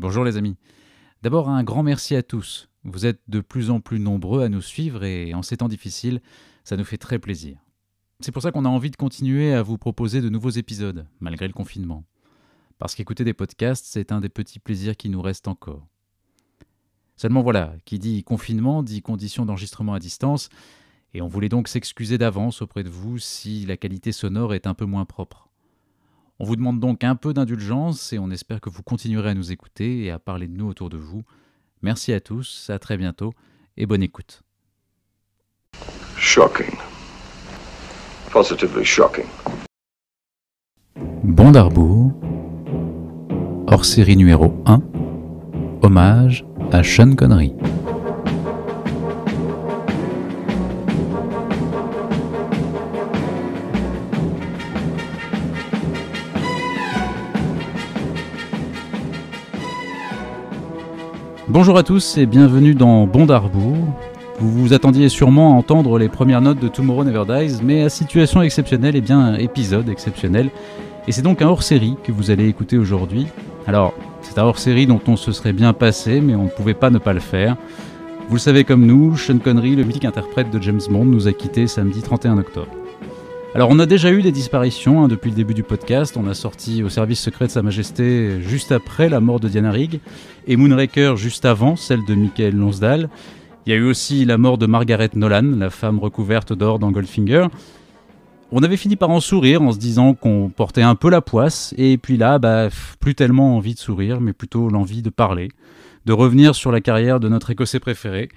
Bonjour les amis. D'abord un grand merci à tous. Vous êtes de plus en plus nombreux à nous suivre et en ces temps difficiles, ça nous fait très plaisir. C'est pour ça qu'on a envie de continuer à vous proposer de nouveaux épisodes, malgré le confinement. Parce qu'écouter des podcasts, c'est un des petits plaisirs qui nous restent encore. Seulement voilà, qui dit confinement dit conditions d'enregistrement à distance, et on voulait donc s'excuser d'avance auprès de vous si la qualité sonore est un peu moins propre. On vous demande donc un peu d'indulgence et on espère que vous continuerez à nous écouter et à parler de nous autour de vous. Merci à tous, à très bientôt et bonne écoute. Shocking. Positively shocking. Bon d'Arbour, hors série numéro 1, hommage à Sean Connery. Bonjour à tous et bienvenue dans Bon d'Arbour. Vous vous attendiez sûrement à entendre les premières notes de Tomorrow Never Dies, mais à situation exceptionnelle, et bien épisode exceptionnel. Et c'est donc un hors-série que vous allez écouter aujourd'hui. Alors, c'est un hors-série dont on se serait bien passé, mais on ne pouvait pas ne pas le faire. Vous le savez comme nous, Sean Connery, le mythique interprète de James Bond, nous a quittés samedi 31 octobre. Alors on a déjà eu des disparitions hein, depuis le début du podcast, on a sorti au service secret de Sa Majesté juste après la mort de Diana Rigg, et Moonraker juste avant celle de Michael Lonsdale. Il y a eu aussi la mort de Margaret Nolan, la femme recouverte d'or dans Goldfinger. On avait fini par en sourire en se disant qu'on portait un peu la poisse, et puis là, bah, plus tellement envie de sourire, mais plutôt l'envie de parler, de revenir sur la carrière de notre écossais préféré,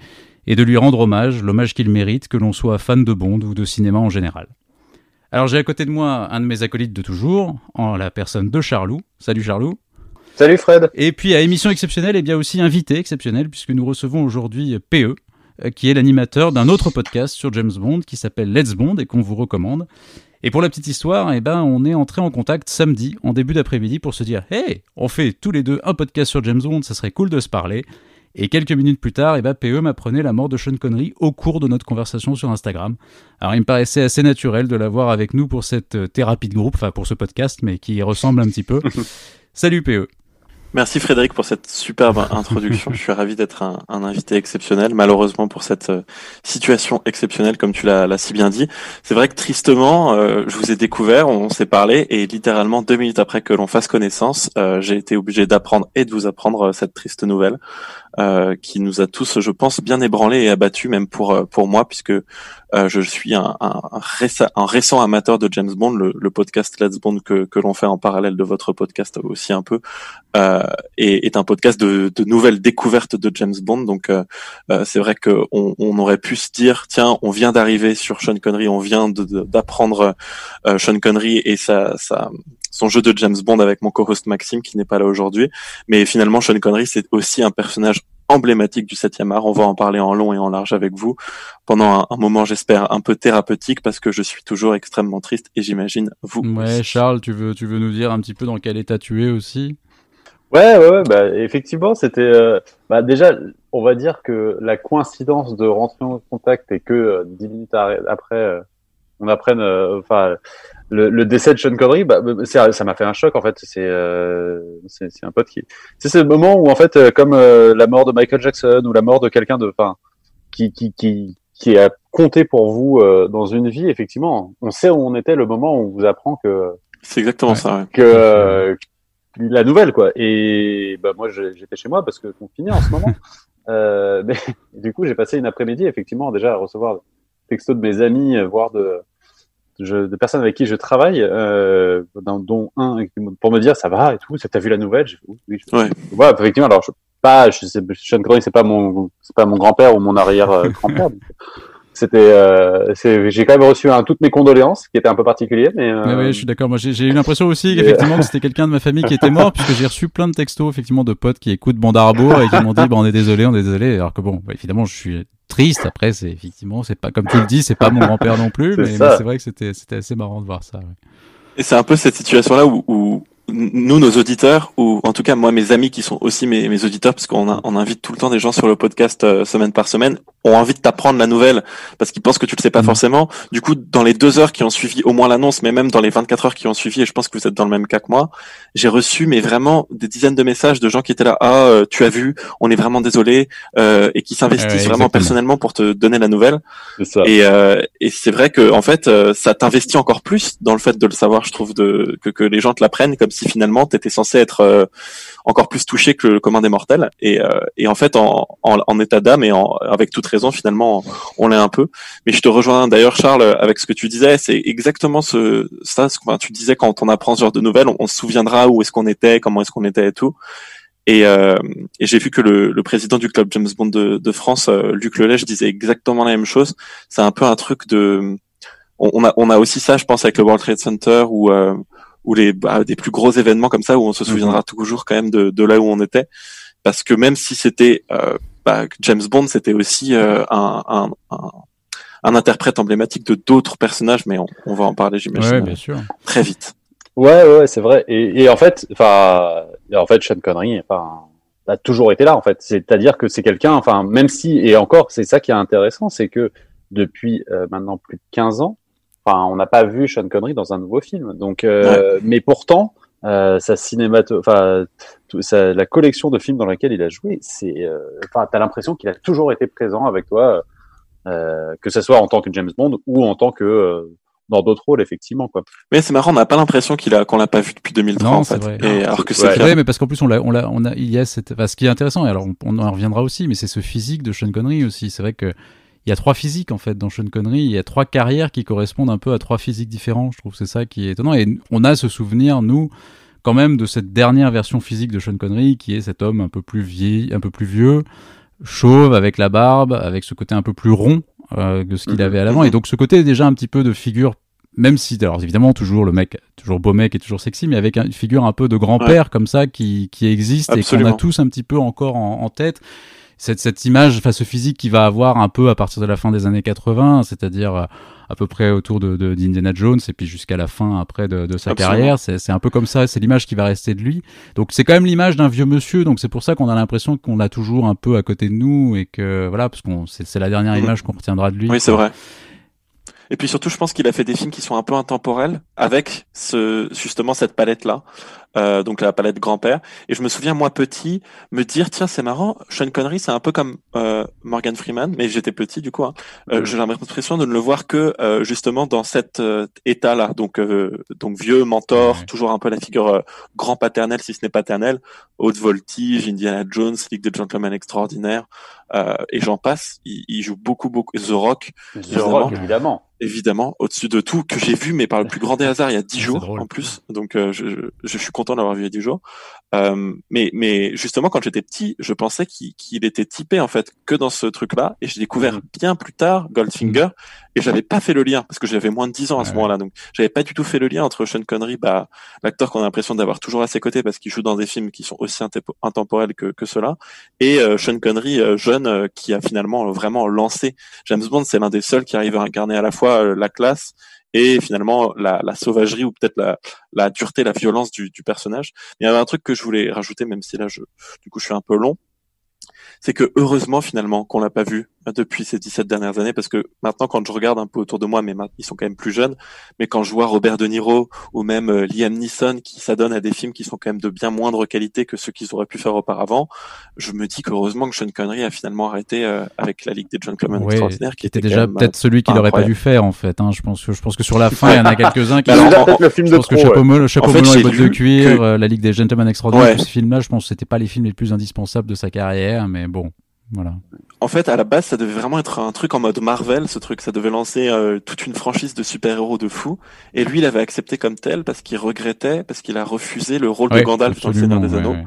et de lui rendre hommage, l'hommage qu'il mérite, que l'on soit fan de Bond ou de cinéma en général. Alors j'ai à côté de moi un de mes acolytes de toujours, en la personne de Charlou. Salut Charlou. Salut Fred. Et puis à émission exceptionnelle, et eh bien aussi invité exceptionnel, puisque nous recevons aujourd'hui PE, euh, qui est l'animateur d'un autre podcast sur James Bond qui s'appelle Let's Bond et qu'on vous recommande. Et pour la petite histoire, eh ben, on est entré en contact samedi, en début d'après-midi, pour se dire Hey, on fait tous les deux un podcast sur James Bond, ça serait cool de se parler. Et quelques minutes plus tard, eh ben, PE m'apprenait la mort de Sean Connery au cours de notre conversation sur Instagram. Alors il me paraissait assez naturel de l'avoir avec nous pour cette euh, thérapie de groupe, enfin pour ce podcast, mais qui ressemble un petit peu. Salut PE. Merci Frédéric pour cette superbe introduction. Je suis ravi d'être un, invité exceptionnel. Malheureusement pour cette euh, situation exceptionnelle, comme tu l'as si bien dit. C'est vrai que tristement, euh, je vous ai découvert, on, s'est parlé, et littéralement deux minutes après que l'on fasse connaissance, j'ai été obligé d'apprendre et de vous apprendre cette triste nouvelle. Euh, qui nous a tous, je pense, bien ébranlés et abattus, même pour euh, pour moi, puisque euh, je suis un, un, récent, un, récent, amateur de James Bond, le, le podcast Let's Bond que, que l'on fait en parallèle de votre podcast aussi un peu, euh, est, est, un podcast de, de, nouvelles découvertes de James Bond. Donc c'est vrai qu'on on aurait pu se dire, tiens, on vient d'arriver sur Sean Connery, on vient d'apprendre Sean Connery et ça, ça son jeu de James Bond avec mon co-host Maxime qui n'est pas là aujourd'hui. Mais finalement, Sean Connery, c'est aussi un personnage emblématique du 7e art. On va en parler en long et en large avec vous pendant un, moment, j'espère, un peu thérapeutique parce que je suis toujours extrêmement triste et j'imagine vous. Ouais, Charles, tu veux, tu veux nous dire un petit peu dans quel état tu es aussi? Ouais, ouais, ouais, bah, effectivement, c'était euh, bah, déjà, on va dire que la coïncidence de rentrer en contact et que euh, dix minutes après, euh, on apprenne, enfin, le, le, décès de Sean Connery, bah, bah ça m'a fait un choc en fait. C'est euh, c'est un pote qui. C'est ce moment où en fait, euh, comme euh, la mort de Michael Jackson ou la mort de quelqu'un de, enfin, qui qui qui qui a compté pour vous euh, dans une vie, effectivement, on sait où on était le moment où on vous apprend que. C'est exactement ça. Ouais. Que la nouvelle quoi. Et bah moi j'étais chez moi parce que confiné en ce moment. mais du coup j'ai passé une après-midi effectivement déjà à recevoir textos de mes amis, voire de je, de personnes avec qui je travaille, euh, dont un pour me dire ça va et tout, t'as vu la nouvelle? Oui, je, ouais. ouais. effectivement. Alors, je, pas, je sais, Sean Connery, c'est pas mon, c'est pas mon grand-père ou mon arrière-grand-père. C'était euh, j'ai quand même reçu un, toutes mes condoléances qui étaient un peu particulières mais, euh... oui je suis d'accord. Moi j'ai eu l'impression aussi qu'effectivement que c'était quelqu'un de ma famille qui était mort puisque j'ai reçu plein de textos effectivement de potes qui écoutent Bandarbo et qui m'ont dit bah, on est désolé on est désolé. Alors que bon bah, évidemment je suis triste. Après c'est effectivement c'est pas comme tu le dis c'est pas mon grand-père non plus mais, c'est vrai que c'était c'était assez marrant de voir ça ouais. et c'est un peu cette situation là où, où nous, nos auditeurs, ou en tout cas moi, mes amis qui sont aussi mes, mes auditeurs, parce qu'on on invite tout le temps des gens sur le podcast euh, semaine par semaine, ont envie de t'apprendre la nouvelle parce qu'ils pensent que tu le sais pas mmh. forcément. Du coup, dans les deux heures qui ont suivi au moins l'annonce, mais même dans les 24 heures qui ont suivi, et je pense que vous êtes dans le même cas que moi, j'ai reçu mais vraiment des dizaines de messages de gens qui étaient là, ah, euh, tu as vu, on est vraiment désolé, euh, et qui s'investissent vraiment personnellement pour te donner la nouvelle. Ça. Et, euh, et c'est vrai que en fait, ça t'investit encore plus dans le fait de le savoir, je trouve, de que, que les gens te l'apprennent comme si finalement tu étais censé être encore plus touché que le commun des mortels. Et, et en fait, en, en, en état d'âme et en, avec toute raison, finalement, on l'est un peu. Mais je te rejoins d'ailleurs, Charles, avec ce que tu disais. C'est exactement ce, ça. Ce, tu disais quand on apprend ce genre de nouvelles, on, se souviendra où est-ce qu'on était, comment est-ce qu'on était et tout. Et, euh, et j'ai vu que le, le, président du club James Bond de, de France, euh, Luc Lelèche, disait exactement la même chose. C'est un peu un truc de, on, a, on a aussi ça, je pense, avec le World Trade Center ou euh, ou les bah, des plus gros événements comme ça où on se souviendra mhm. toujours quand même de, de là où on était, parce que même si c'était euh, bah, James Bond, c'était aussi euh, un, un, un, un, interprète emblématique de d'autres personnages, mais on, on, va en parler, j'imagine, bien sûr. très vite. Ouais, ouais, c'est vrai. Et, et, en fait, enfin, en fait, Sean Connery, enfin, a toujours été là, en fait. C'est-à-dire que c'est quelqu'un, enfin, même si, et encore, c'est ça qui est intéressant, c'est que depuis euh, maintenant plus de 15 ans, enfin, on n'a pas vu Sean Connery dans un nouveau film. Donc, euh, mais pourtant, euh, sa cinémato, enfin, la collection de films dans laquelle il a joué, c'est, euh, enfin, t'as l'impression qu'il a toujours été présent avec toi, euh, que ce soit en tant que James Bond ou en tant que euh, dans d'autres rôles, effectivement, quoi. Mais c'est marrant, on n'a pas l'impression qu'il a, qu'on l'a pas vu depuis 2003, en fait. Vrai. Et alors que c'est vrai, mais parce qu'en plus, on l'a, on l'a, on a, il y a cette, enfin, ce qui est intéressant, et alors on, on en reviendra aussi, mais c'est ce physique de Sean Connery aussi. C'est vrai que il y a trois physiques en fait dans Sean Connery. Il y a trois carrières qui correspondent un peu à trois physiques différents. Je trouve c'est ça qui est étonnant. Et on a ce souvenir nous quand même de cette dernière version physique de Sean Connery qui est cet homme un peu plus vieil, un peu plus vieux, chauve avec la barbe, avec ce côté un peu plus rond euh, que ce qu'il mhm. avait à l'avant. Et donc ce côté déjà un petit peu de figure même si, alors évidemment, toujours le mec, toujours beau mec et toujours sexy, mais avec une figure un peu de grand-père comme ça qui, qui existe Absolument. et qu'on a tous un petit peu encore en, en tête cette, cette image face au physique qui va avoir un peu à partir de la fin des années 80, c'est-à-dire euh, à peu près autour de, de d'Indiana Jones et puis jusqu'à la fin après de, de sa Absolument. carrière. C'est, c'est un peu comme ça, c'est l'image qui va rester de lui. Donc c'est quand même l'image d'un vieux monsieur, donc c'est pour ça qu'on a l'impression qu'on l'a toujours un peu à côté de nous et que voilà, parce qu'on c'est, c'est la dernière Mhm. image qu'on retiendra de lui. Oui, c'est vrai. Et puis surtout, je pense qu'il a fait des films qui sont un peu intemporels avec ce, justement cette palette-là, euh, donc la palette grand-père. Et je me souviens, moi petit, me dire, tiens, c'est marrant, Sean Connery, c'est un peu comme euh, Morgan Freeman, mais j'étais petit du coup. Hein. Euh, Mhm. J'ai l'impression de ne le voir que euh, justement dans cet euh, état-là, donc euh, donc vieux mentor, Ouais. toujours un peu la figure grand paternel si ce n'est paternel, haute voltige, Indiana Jones, Ligue des Gentlemen extraordinaire, et j'en passe. Il, il joue beaucoup beaucoup The Rock The Évidemment. Rock, évidemment. évidemment, au-dessus de tout, que j'ai vu, mais par le plus grand des hasards, il y a dix jours drôle. en plus. Donc, euh, je, je, je suis content d'avoir vu il y a dix jours. Euh, mais, mais justement, quand j'étais petit, je pensais qu'il qu'il était typé en fait que dans ce truc-là, et j'ai découvert Mhm. bien plus tard Goldfinger, et j'avais pas fait le lien parce que j'avais moins de 10 ans à ce Ouais. moment-là, donc j'avais pas du tout fait le lien entre Sean Connery, bah, l'acteur qu'on a l'impression d'avoir toujours à ses côtés parce qu'il joue dans des films qui sont aussi intempo- intemporels que, que ceux-là, et euh, Sean Connery euh, jeune euh, qui a finalement euh, vraiment lancé James Bond, c'est l'un des seuls qui arrive à incarner à la fois euh, la classe et finalement la, sauvagerie ou peut-être la, dureté, la violence du, personnage. Il y avait un truc que je voulais rajouter, même si là, du coup, je suis un peu long. C'est que heureusement finalement qu'on l'a pas vu euh, depuis ces 17 dernières années, parce que maintenant quand je regarde un peu autour de moi, mais maintenant, ils sont quand même plus jeunes, mais quand je vois Robert De Niro ou même euh, Liam Neeson qui s'adonnent à des films qui sont quand même de bien moindre qualité que ceux qu'ils auraient pu faire auparavant, je me dis qu'heureusement que Sean Connery a finalement arrêté euh, avec la Ligue des Gentlemen Ouais, Extraordinaires, qui était était déjà euh, peut-être celui qu'il aurait pas incroyable. dû faire en fait. Hein. Je pense que je pense que sur la fin, il y en a quelques-uns qui. Alors, en- le film je de pense que trop. Chapeau ouais. melon, Chapeau En fait, melon et j'ai bottes de cuir, que- euh, la Ligue des Gentlemen extraordinaires, Ouais. tous ces films-là, je pense que c'était pas les films les plus indispensables de sa carrière, mais bon, voilà. En fait, à la base, ça devait vraiment être un truc en mode Marvel, ce truc. Ça devait lancer euh, toute une franchise de super-héros de fou. Et lui, il avait accepté comme tel parce qu'il regrettait, parce qu'il a refusé le rôle de Gandalf dans Le Seigneur des Anneaux. ouais, ouais.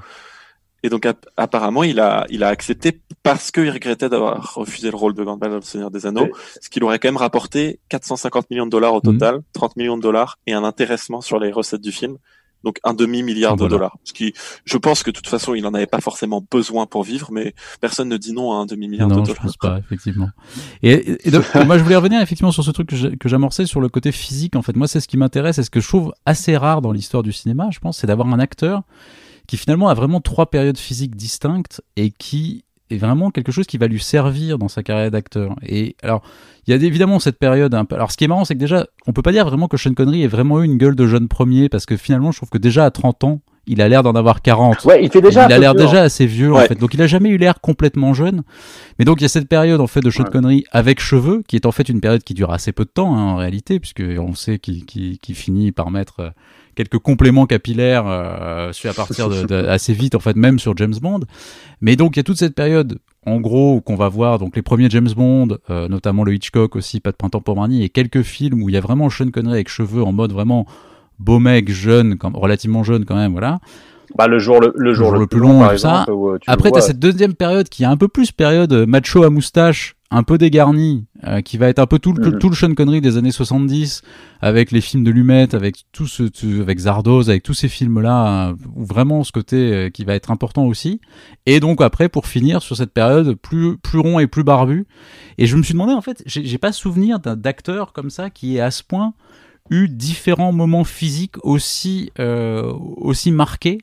Et donc, app- apparemment, il a, il a accepté parce qu'il regrettait d'avoir refusé le rôle de Gandalf dans Le Seigneur des Anneaux, Ouais. ce qui lui aurait quand même rapporté 450 millions de dollars au Mhm. total, 30 millions de dollars et un intéressement sur les recettes du film. Donc un demi milliard de dollars. Ce qui, je pense que de toute façon, il en avait pas forcément besoin pour vivre, mais personne ne dit non à un demi milliard de dollars. Non, je pense pas, effectivement. Et, donc, moi, je voulais revenir effectivement sur ce truc que j'amorçais sur le côté physique. En fait, moi, c'est ce qui m'intéresse et ce que je trouve assez rare dans l'histoire du cinéma, je pense, c'est d'avoir un acteur qui finalement a vraiment trois périodes physiques distinctes et qui est vraiment quelque chose qui va lui servir dans sa carrière d'acteur. Et alors, il y a évidemment cette période un peu. Alors, ce qui est marrant, c'est que déjà, on peut pas dire vraiment que Sean Connery ait vraiment eu une gueule de jeune premier, parce que finalement, je trouve que déjà à 30 ans, il a l'air d'en avoir 40. Ouais, il fait déjà. Il a l'air déjà assez vieux en fait. Donc il a jamais eu l'air complètement jeune. Mais donc il y a cette période en fait de Sean Connery avec cheveux, qui est en fait une période qui dure assez peu de temps hein, en réalité, puisque on sait qu'il finit par mettre euh, quelques compléments capillaires euh, à partir de, assez vite en fait même sur James Bond. Mais donc il y a toute cette période en gros qu'on va voir donc les premiers James Bond, euh, notamment le Hitchcock aussi, pas de printemps pour Marnie et quelques films où il y a vraiment Sean Connery avec cheveux en mode vraiment beau mec jeune, relativement jeune quand même, voilà. Bah, le jour le, jour le, plus long, par ça. Après, tu as cette deuxième période qui est un peu plus période macho à moustache, un peu dégarni, euh, qui va être un peu tout, le, mhm. tout le Sean Connery des années 70, avec les films de Lumet, avec tout ce, avec Zardoz, avec tous ces films-là, où vraiment ce côté euh, qui va être important aussi. Et donc après, pour finir sur cette période plus, plus rond et plus barbu. Et je me suis demandé, en fait, j'ai pas souvenir d'acteur comme ça qui est à ce point eu différents moments physiques aussi, euh, aussi marqués,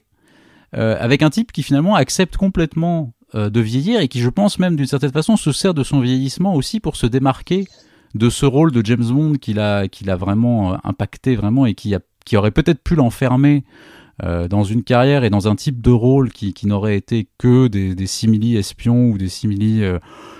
avec un type qui finalement accepte complètement euh, de vieillir et qui, je pense même d'une certaine façon, se sert de son vieillissement aussi pour se démarquer de ce rôle de James Bond qu'il a, a vraiment euh, impacté vraiment et qui, qui aurait peut-être pu l'enfermer euh, dans une carrière et dans un type de rôle qui, qui n'aurait été que des, des simili espions ou des simili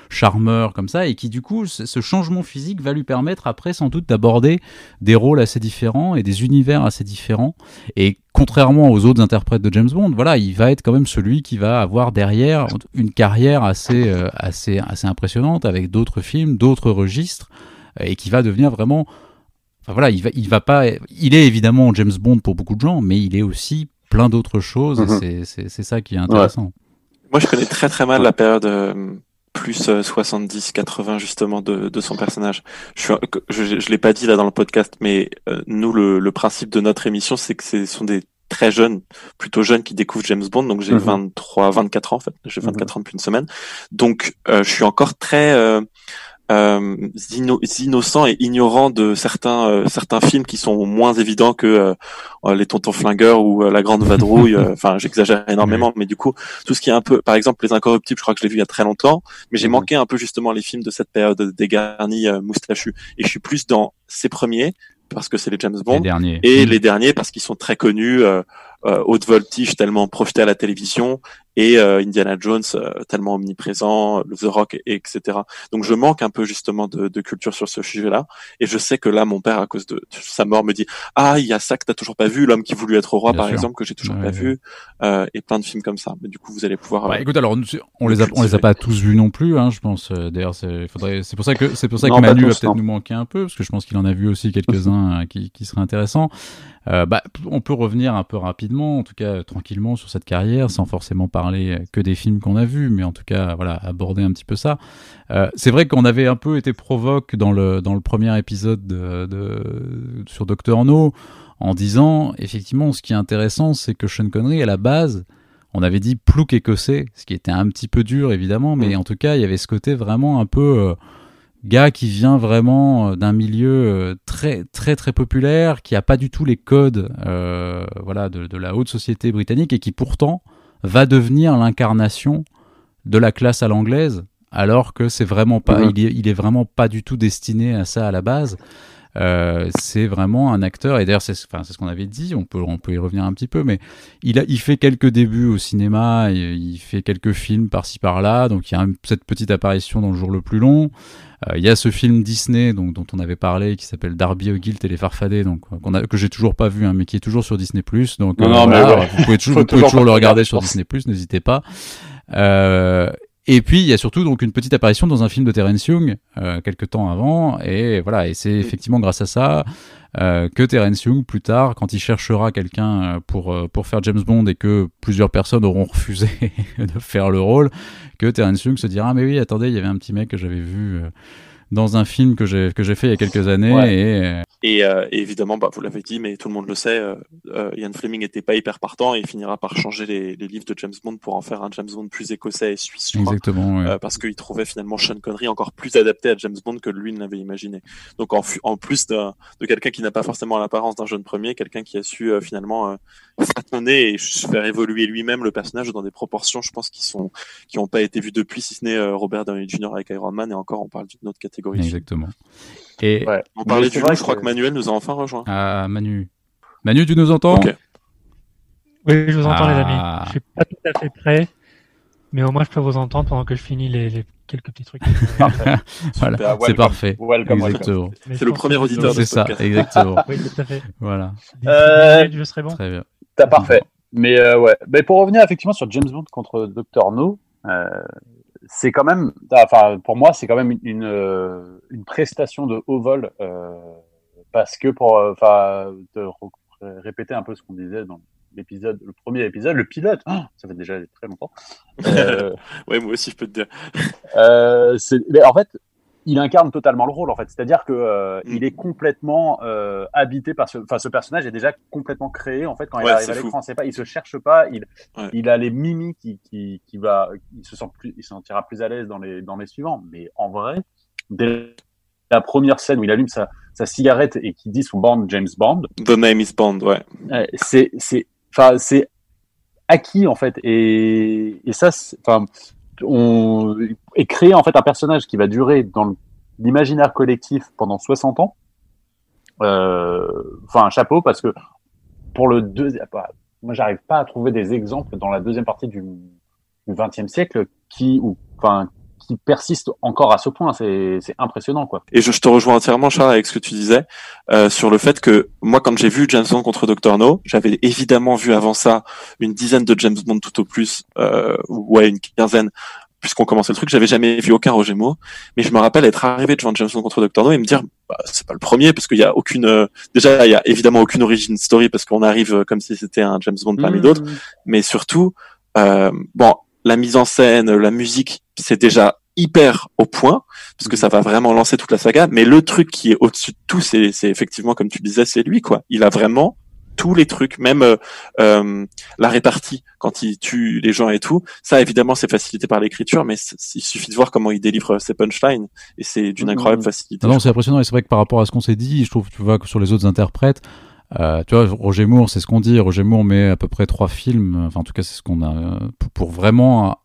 charmeur comme ça, et qui du coup, ce changement physique va lui permettre après sans doute d'aborder des rôles assez différents et des univers assez différents. Et contrairement aux autres interprètes de James Bond, voilà, il va être quand même celui qui va avoir derrière une carrière assez, euh, assez, assez impressionnante avec d'autres films, d'autres registres, et qui va devenir vraiment Enfin, voilà, il va, il va pas. Il est évidemment James Bond pour beaucoup de gens, mais il est aussi plein d'autres choses. et mhm. C'est ça qui est intéressant. Moi, je connais très très mal la période euh, plus 70-80 euh, justement de, de, son personnage. Je, je, je l'ai pas dit là dans le podcast, mais euh, nous le, le, principe de notre émission, c'est que ce sont des très jeunes, plutôt jeunes qui découvrent James Bond. Donc j'ai 23, mhm. 24 ans en fait. J'ai 24 mhm. ans depuis une semaine. Donc euh, je suis encore très euh, innocents et ignorants de certains euh, certains films qui sont moins évidents que euh, les Tontons flingueurs ou la Grande Vadrouille. Enfin, j'exagère énormément, mais du coup, tout ce qui est un peu, par exemple, les Incorruptibles, je crois que je l'ai vu il y a très longtemps, mais j'ai mhm. manqué un peu justement les films de cette période dégarnie moustachus. Et je suis plus dans ces premiers parce que c'est les James Bond et les derniers parce qu'ils sont très connus euh, euh, haute voltige tellement projeté à la télévision et euh, Indiana Jones euh, tellement omniprésent, The Rock, et, etc. Donc je manque un peu justement de, de culture sur ce sujet-là, et je sais que là, mon père, à cause de, sa mort, me dit ah il y a ça que t'as toujours pas vu, l'homme qui voulut être roi, par exemple, que j'ai toujours pas vu, euh, et plein de films comme ça. Mais du coup, vous allez pouvoir. Bah, écoute, alors on les a, on les a pas tous vus non plus, hein, je pense. D'ailleurs, c'est faudrait, c'est pour ça que c'est pour ça que Manu va peut-être nous manquer un peu, parce que je pense qu'il en a vu aussi quelques-uns qui, qui seraient intéressants. Euh, bah, on peut revenir un peu rapidement, en tout cas tranquillement sur cette carrière, sans forcément parler que des films qu'on a vus, mais en tout cas voilà aborder un petit peu ça. Euh, c'est vrai qu'on avait un peu été provoque dans le dans le premier épisode de, de sur Docteur No en disant effectivement ce qui est intéressant, c'est que Sean Connery à la base on avait dit plouc écossais, ce qui était un petit peu dur évidemment, mais mm. en tout cas il y avait ce côté vraiment un peu euh, gars qui vient vraiment euh, d'un milieu euh, très très très populaire, qui a pas du tout les codes euh, voilà de, la haute société britannique et qui pourtant va devenir l'incarnation de la classe à l'anglaise, alors que c'est vraiment pas, mhm. il, est, il est vraiment pas du tout destiné à ça à la base. C'est vraiment un acteur, et d'ailleurs c'est enfin, ce qu'on avait dit, on peut, on peut y revenir un petit peu, mais il, a, il fait quelques débuts au cinéma, il, il fait quelques films par-ci par-là, donc il y a cette petite apparition dans le jour le plus long. Euh, il y a ce film Disney donc, dont on avait parlé qui s'appelle Darby O'Gilt et les Farfadets donc qu'on a, que j'ai toujours pas vu hein, mais qui est toujours sur Disney donc euh, vous pouvez toujours, toujours le regarder sur Disney n'hésitez pas. Euh, et puis il y a surtout donc une petite apparition dans un film de Terence Young euh, quelques temps avant. Et voilà et c'est effectivement grâce à ça euh, que Terence Young plus tard quand il cherchera quelqu'un pour pour faire James Bond et que plusieurs personnes auront refusé de faire le rôle que Terence Young se dira ah mais oui attendez il y avait un petit mec que j'avais vu dans un film que j'ai que j'ai fait il y a quelques années Ouais. et Et, euh, et évidemment, bah, vous l'avez dit, mais tout le monde le sait, euh, euh, Ian Fleming était pas hyper partant et il finira par changer les, les livres de James Bond pour en faire un James Bond plus écossais et suisse, je crois. exactement. ouais. Euh, parce qu'il trouvait finalement Sean Connery encore plus adapté à James Bond que lui ne l'avait imaginé. Donc en, plus de quelqu'un qui n'a pas forcément l'apparence d'un jeune premier, quelqu'un qui a su finalement façonner et faire évoluer lui-même le personnage dans des proportions, je pense, qui sont qui n'ont pas été vues depuis, si ce n'est Robert Downey Jr. avec Iron Man, et encore on parle d'une autre catégorie. Exactement. Et Ouais. On parlait du loup, je crois que- Manuel nous a enfin rejoint. ah, Manu, Manu, tu nous entends Ok. Oui, je vous entends, les Ah. amis. Je suis pas tout à fait prêt, mais au moins je peux vous entendre pendant que je finis les, les quelques petits trucs. Voilà, Super, c'est welcome. parfait. Welcome. Exactement. C'est le premier auditeur de C'est ce ça, podcast. exactement. Oui, tout à fait. Voilà, Euh, minutes, je serai bon. très bien. T'as parfait. Mais euh, ouais. Mais pour revenir effectivement sur James Bond contre Dr No, euh, c'est quand même, enfin pour moi c'est quand même une une, euh, une prestation de haut vol euh, parce que pour euh, enfin répéter un peu ce qu'on disait dans l'épisode, le premier épisode, le pilote, ah, ça fait déjà très longtemps. Euh, Ouais, moi aussi je peux te dire. euh, mais en fait, il incarne totalement le rôle. En fait, c'est-à-dire que euh, Mm. il est complètement euh, habité par ce. Enfin, ce personnage est déjà complètement créé. En fait, quand il arrive à l'écran, c'est pas, il se cherche pas. Il, Ouais. il a les mimiques qui, qui, qui va, il se sent plus, il se sentira plus à l'aise dans les dans les suivants. Mais en vrai, dès la première scène où il allume sa, sa cigarette et qui dit son band James Bond, The Name is Bond, ouais. euh, c'est c'est enfin c'est acquis en fait et et ça enfin on et créer en fait un personnage qui va durer dans l'imaginaire collectif pendant 60 ans. Euh, enfin un chapeau parce que pour le deuxième bah, moi j'arrive pas à trouver des exemples dans la deuxième partie du 20e siècle qui ou enfin qui persistent encore à ce point. C'est impressionnant quoi. Et je, je te rejoins entièrement, Charles, avec ce que tu disais euh, sur le fait que moi, quand j'ai vu James Bond contre Dr No, j'avais évidemment vu avant ça une dizaine de James Bond tout au plus, euh, ouais, une quinzaine, puisqu'on commençait le truc. J'avais jamais vu aucun Roger Moore, mais je me rappelle être arrivé devant James Bond contre Dr No et me dire, bah, c'est pas le premier, parce qu'il y a aucune, euh, déjà, il y a évidemment aucune origin story parce qu'on arrive euh, comme si c'était un James Bond parmi d'autres mais surtout, euh, bon, la mise en scène, la musique, c'est déjà hyper au point parce que ça va vraiment lancer toute la saga. Mais le truc qui est au-dessus de tout, c'est, c'est effectivement comme tu disais, c'est lui quoi. Il a vraiment tous les trucs, même euh, euh, la répartie quand il tue les gens et tout. Ça, évidemment, c'est facilité par l'écriture, mais il suffit de voir comment il délivre ses punchlines et c'est d'une Mhm. incroyable facilité. Non, non, c'est impressionnant et c'est vrai que par rapport à ce qu'on s'est dit, je trouve, tu vois, que sur les autres interprètes, euh, tu vois, Roger Moore, c'est ce qu'on dit. Roger Moore met à peu près trois films. Enfin, en tout cas, c'est ce qu'on a pour, pour vraiment.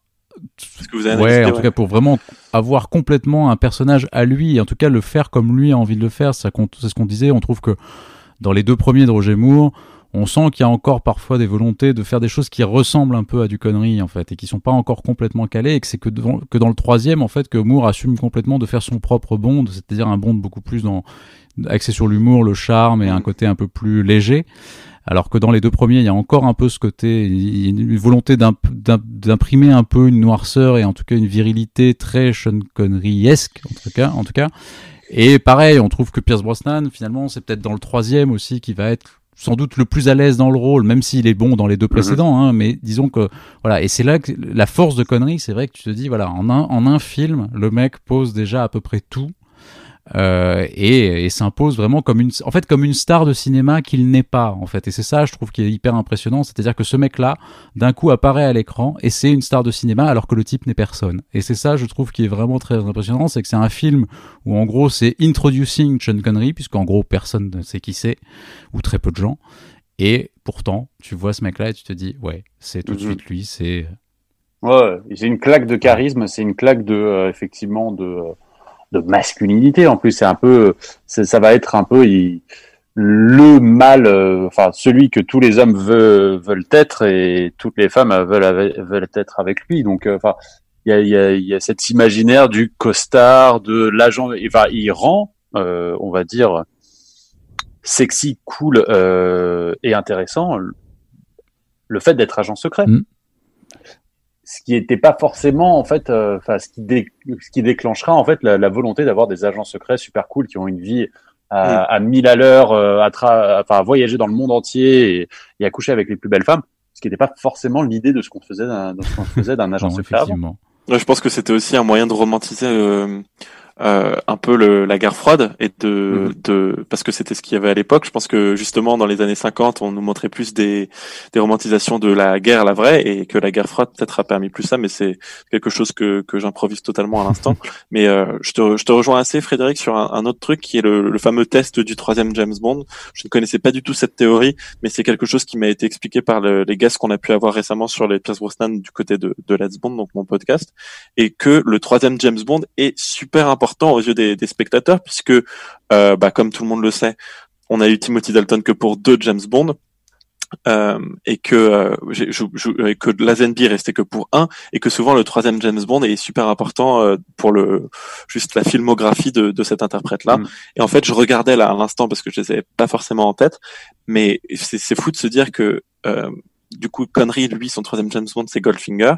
Parce que vous avez Ouais, en tout cas, pour vraiment avoir complètement un personnage à lui, et en tout cas le faire comme lui a envie de le faire, c'est ce qu'on disait. On trouve que dans les deux premiers de Roger Moore, on sent qu'il y a encore parfois des volontés de faire des choses qui ressemblent un peu à du connerie en fait et qui sont pas encore complètement calées et que c'est que dans, que dans le troisième en fait que Moore assume complètement de faire son propre Bond, c'est-à-dire un Bond beaucoup plus dans axé sur l'humour, le charme et un Mm. côté un peu plus léger. Alors que dans les deux premiers, il y a encore un peu ce côté, il y a une volonté d'imp- d'im- d'imprimer un peu une noirceur et en tout cas une virilité très Sean Connery-esque, en tout cas, en tout cas. Et pareil, on trouve que Pierce Brosnan, finalement, c'est peut-être dans le troisième aussi qui va être sans doute le plus à l'aise dans le rôle, même s'il est bon dans les deux précédents, hein, mais disons que voilà, et c'est là que la force de connerie, c'est vrai que tu te dis voilà, en un en un film, le mec pose déjà à peu près tout euh, et, et s'impose vraiment comme une en fait comme une star de cinéma qu'il n'est pas en fait, et c'est ça je trouve qui est hyper impressionnant, c'est-à-dire que ce mec là d'un coup apparaît à l'écran et c'est une star de cinéma alors que le type n'est personne, et c'est ça je trouve qui est vraiment très impressionnant, c'est que c'est un film où en gros c'est introducing Sean Connery puisqu'en gros personne ne sait qui c'est ou très peu de gens. Et pourtant, tu vois ce mec-là et tu te dis, ouais, c'est tout de Mhm. suite lui, c'est. Ouais, c'est une claque de charisme, c'est une claque de euh, effectivement de euh, de masculinité en plus. C'est un peu, ça va être un peu il- le mal, euh, enfin celui que tous les hommes veulent, être et toutes les femmes euh, veulent être avec lui. Donc, euh, enfin, il y a, y, y a cet imaginaire du costard, de l'agent. Enfin, il rend, euh, on va dire, sexy, cool et intéressant le- le fait d'être agent secret. Mm. Ce qui n'était pas forcément en fait, euh, enfin ce qui dé- ce qui déclenchera en fait la, la volonté d'avoir des agents secrets super cool qui ont une vie à, à 1000 à l'heure, euh, à, tra- enfin, à voyager dans le monde entier et, et à coucher avec les plus belles femmes. Ce qui n'était pas forcément l'idée de ce qu'on faisait d'un de ce qu'on faisait d'un agent Non, secret avant. je pense que c'était aussi un moyen de romantiser euh, euh, un peu le, la guerre froide et de, Mhm. de parce que c'était ce qu'il y avait à l'époque. Je pense que justement dans les années 50, on nous montrait plus des, des romantisations de la guerre, la vraie, et que la guerre froide peut-être a permis plus ça, mais c'est quelque chose que, que j'improvise totalement à l'instant. mais euh, je, te, je te rejoins assez, Frédéric, sur un, un autre truc qui est le, le fameux test du troisième James Bond. Je ne connaissais pas du tout cette théorie, mais c'est quelque chose qui m'a été expliqué par le- les guests qu'on a pu avoir récemment sur les Pierce Brosnan du côté de, de Let's Bond, donc mon podcast, et que le troisième James Bond est super important aux yeux des, des spectateurs, puisque, euh, bah, comme tout le monde le sait, on a eu Timothy Dalton que pour deux James Bond. euh, et que euh, je- je- que Lazenby restait que pour un et que souvent le troisième James Bond est super important euh, pour le juste la filmographie de, de cet interprète là Mm. et en fait je regardais là à l'instant parce que je les avais pas forcément en tête mais c'est fou de se dire que du coup Connery lui son troisième James Bond c'est Goldfinger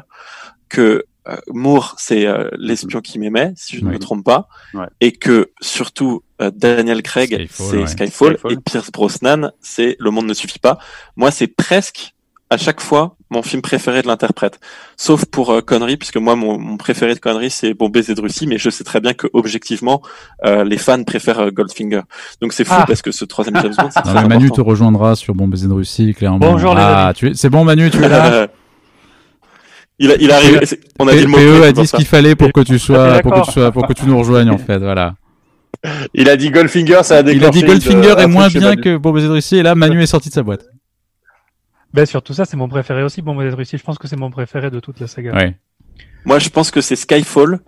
que Moore c'est euh, l'espion qui m'aimait si je ne me trompe pas Ouais. et que surtout euh, Daniel Craig c'est ouais. Skyfall, Skyfall. et Pierce Brosnan c'est Le Monde ne suffit pas moi c'est presque à chaque fois mon film préféré de l'interprète sauf pour euh, Connery puisque moi mon, mon préféré de Connery c'est Bon baiser de Russie mais je sais très bien que objectivement euh, les fans préfèrent euh, Goldfinger donc c'est fou Ah. parce que ce troisième James Bond c'est Manu te rejoindra sur Bon Baiser de Russie, clairement. Bonjour, les ah, amis. tu es... C'est bon, Manu, tu es là. il a, il arrive. On a dit le mot. PE a dit ce qu'il fallait pour que tu sois, pour que tu sois, pour que tu nous rejoignes en fait, voilà. Il a dit Goldfinger, ça a Il a déclenché. dit Goldfinger est moins bien que Baiser de Russie et là Manu est sorti de sa boîte. Ben, surtout ça, c'est mon préféré aussi. Bon, Modèle Russie, je pense que c'est mon préféré de toute la saga. Ouais. Moi, je pense que c'est Skyfall.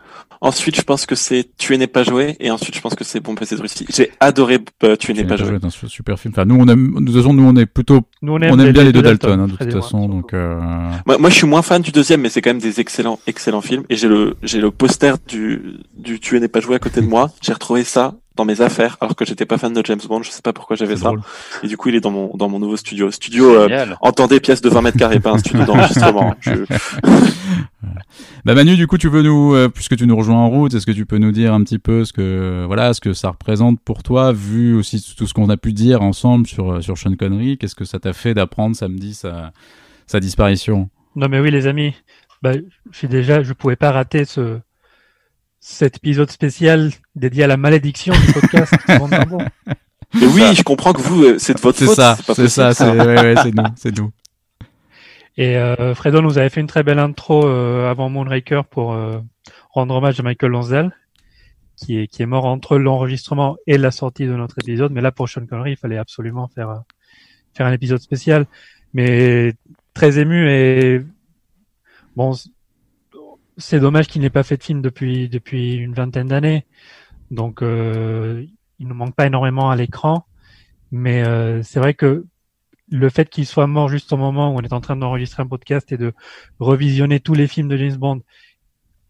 Ensuite, je pense que c'est Tu n'es pas joué. Et ensuite, je pense que c'est Bon PC de Russie. J'ai adoré euh, Tu n'es pas pas joué. joué dans ce super film. Enfin, nous on aime, de toute façon, nous on est plutôt, Nous, on aime bien les deux Dalton, hein, de toute et moi, façon, donc. Euh... Moi, moi, je suis moins fan du deuxième, mais c'est quand même des excellents, excellents films. Et j'ai le, j'ai le poster du, du Tu n'es pas joué à côté de moi. J'ai retrouvé ça dans mes affaires, alors que j'étais pas fan de James Bond. Je sais pas pourquoi j'avais ça. drôle. Et du coup, il est dans mon, dans mon nouveau studio. Studio, euh, entendez pièce de 20 mètres carrés, pas un studio d'enregistrement. Je- Bah Manu, du coup, tu veux nous, euh, puisque tu nous rejoins en route, est-ce que tu peux nous dire un petit peu ce que, voilà, ce que ça représente pour toi, vu aussi tout ce qu'on a pu dire ensemble sur euh, sur Sean Connery, qu'est-ce que ça t'a fait d'apprendre samedi sa sa disparition? Non, mais oui, les amis. Bah, je suis déjà, je pouvais pas rater ce, cet épisode spécial dédié à la malédiction du podcast. Et oui, je comprends que vous, euh, c'est de votre C'est ça, c'est ça, c'est ouais, ouais, c'est nous, c'est nous. Et euh, Fredo nous avait fait une très belle intro euh, avant Moonraker pour euh, rendre hommage à Michael Lanzel, qui est qui est mort entre l'enregistrement et la sortie de notre épisode. Mais là, pour Sean Connery, il fallait absolument faire euh, faire un épisode spécial. Mais très ému et bon, c'est dommage qu'il n'ait pas fait de film depuis depuis une vingtaine d'années. Donc, euh, il ne manque pas énormément à l'écran. Mais euh, c'est vrai que le fait qu'il soit mort juste au moment où on est en train d'enregistrer un podcast et de revisionner tous les films de James Bond,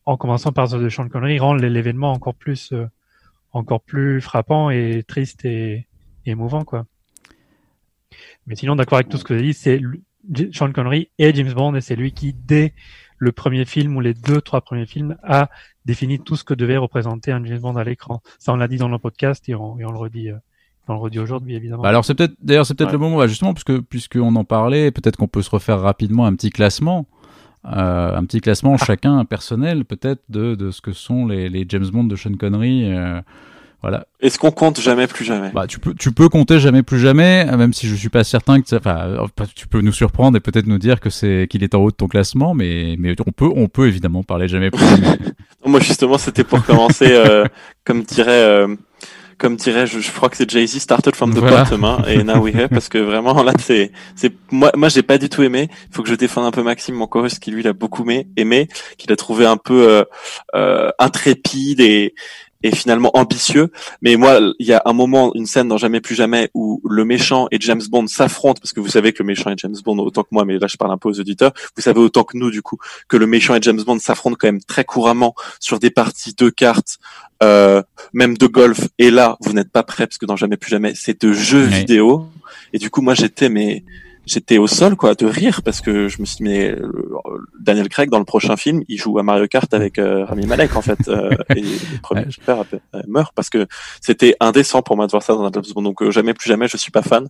en commençant par ceux de Sean Connery, rend l'événement encore plus, euh, encore plus frappant et triste et, et émouvant, quoi. Mais sinon, d'accord avec tout ce que vous avez dit, c'est Sean Connery et James Bond, et c'est lui qui, dès le premier film ou les deux, trois premiers films, a défini tout ce que devait représenter un James Bond à l'écran. Ça, on l'a dit dans le podcast et on, et on le redit, euh, on le redit aujourd'hui, évidemment. Bah alors c'est peut-être, d'ailleurs c'est peut-être Ouais. le moment, bah, justement, puisque puisqu'on en parlait, peut-être qu'on peut se refaire rapidement un petit classement, euh, un petit classement chacun personnel peut-être de, de ce que sont les, les James Bond de Sean Connery. euh, voilà. Est-ce qu'on compte jamais plus jamais? Bah, tu peux, tu peux compter jamais plus jamais, même si je suis pas certain que ça, enfin, euh, tu peux nous surprendre et peut-être nous dire que c'est, qu'il est en haut de ton classement, mais, mais on peut, on peut évidemment parler jamais plus jamais. Moi, justement, c'était pour commencer, euh, comme dirait, euh, comme dirait, je, je crois que c'est Jay-Z, started from the Voilà. bottom, hein, et now we here, parce que vraiment, là, c'est, c'est, moi, moi, j'ai pas du tout aimé. Il faut que je défende un peu Maxime, mon chorus, qui lui, l'a beaucoup aimé, aimé, qu'il a trouvé un peu, euh, euh, intrépide et, et finalement ambitieux. Mais moi, il y a un moment, une scène dans Jamais plus jamais où le méchant et James Bond s'affrontent, parce que vous savez que le méchant et James Bond, autant que moi, mais là je parle un peu aux auditeurs, vous savez autant que nous du coup, que le méchant et James Bond s'affrontent quand même très couramment sur des parties de cartes, euh, même de golf. Et là, vous n'êtes pas prêts, parce que dans Jamais plus jamais, c'est de jeux vidéo. Et du coup, moi j'étais mais j'étais au sol quoi de rire parce que je me suis dit mais euh, Daniel Craig dans le prochain film il joue à Mario Kart avec euh, Rami Malek en fait euh, et le premier père meurt parce que c'était indécent pour moi de voir ça dans un Bond donc jamais plus jamais je suis pas fan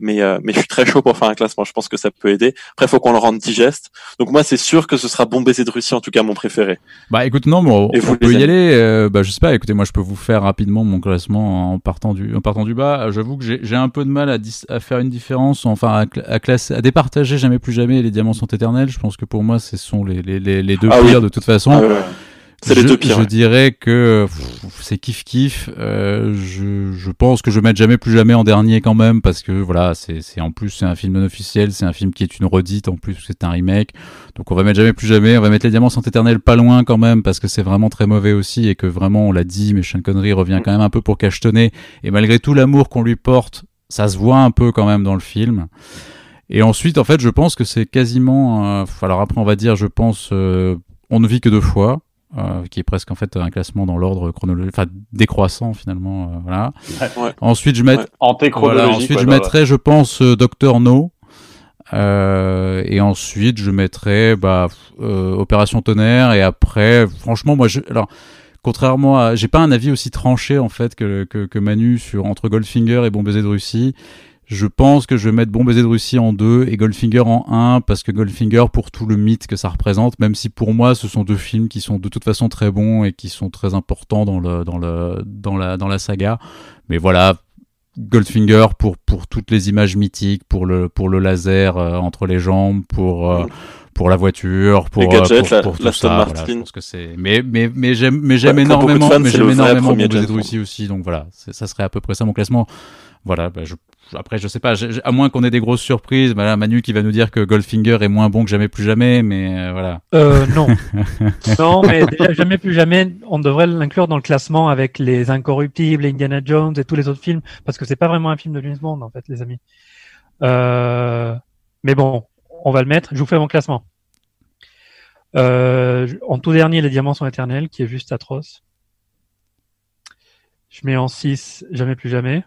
mais mais je suis très chaud pour faire un classement. Je pense que ça peut aider. Après faut qu'on le rende digeste. Donc moi c'est sûr que ce sera Bon baiser de Russie en tout cas mon préféré. Bah écoute non bon, on peut y aller bah je sais pas écoutez moi je peux vous faire rapidement mon classement en partant du en partant du bas. J'avoue que j'ai un peu de mal à, à faire une différence enfin à à, classer, à départager jamais plus jamais les diamants sont éternels. Je pense que pour moi, ce sont les, les, les, deux ah pires de toute façon. Ah c'est les deux pires. Je dirais que c'est kiff kiff. Euh, je, je pense que je vais jamais plus jamais en dernier quand même parce que voilà, c'est en plus c'est un film non officiel, c'est un film qui est une redite en plus c'est un remake. Donc on va mettre jamais plus jamais. On va mettre les diamants sont éternels pas loin quand même parce que c'est vraiment très mauvais aussi et que vraiment on l'a dit, mais Sean Connery revient quand même un peu pour cachetonner et malgré tout l'amour qu'on lui porte, ça se voit un peu quand même dans le film. Et ensuite, en fait, je pense que c'est quasiment. Euh, alors après, on va dire, je pense, euh, on ne vit que deux fois. Euh, qui est presque en fait un classement dans l'ordre chronologique, enfin décroissant finalement, voilà. Ensuite je mets, voilà, ensuite je mettrais, je pense, Docteur No, et ensuite je mettrais bah, Opération Tonnerre, et après, franchement, moi, je, alors contrairement à, j'ai pas un avis aussi tranché en fait que, que, que Manu sur entre Goldfinger et Bon baiser de Russie. Je pense que je vais mettre Bon baiser de Russie en 2 et Goldfinger en 1 parce que Goldfinger pour tout le mythe que ça représente, même si pour moi ce sont deux films qui sont de toute façon très bons et qui sont très importants dans le dans le dans la dans la saga. Mais voilà, Goldfinger pour pour toutes les images mythiques, pour le pour le laser euh, entre les jambes, pour euh, pour la voiture, pour, gadgets, pour, pour, tout ça. Voilà, je pense que c'est. Mais mais mais j'aime mais j'aime énormément, mais j'aime énormément Bon baiser de Russie aussi. Donc voilà, ça serait à peu près ça mon classement. Voilà, bah, je après, je sais pas, à moins qu'on ait des grosses surprises. Bah Manu qui va nous dire que Goldfinger est moins bon que jamais plus jamais, mais euh, voilà. Euh, non. non, mais déjà, jamais plus jamais, on devrait l'inclure dans le classement avec les Incorruptibles, Indiana Jones et tous les autres films, parce que c'est pas vraiment un film de James Bond, en fait, les amis. Euh, mais bon, on va le mettre. Je vous fais mon classement. Euh, en tout dernier, les diamants sont éternels, qui est juste atroce. Je mets en 6, jamais plus jamais.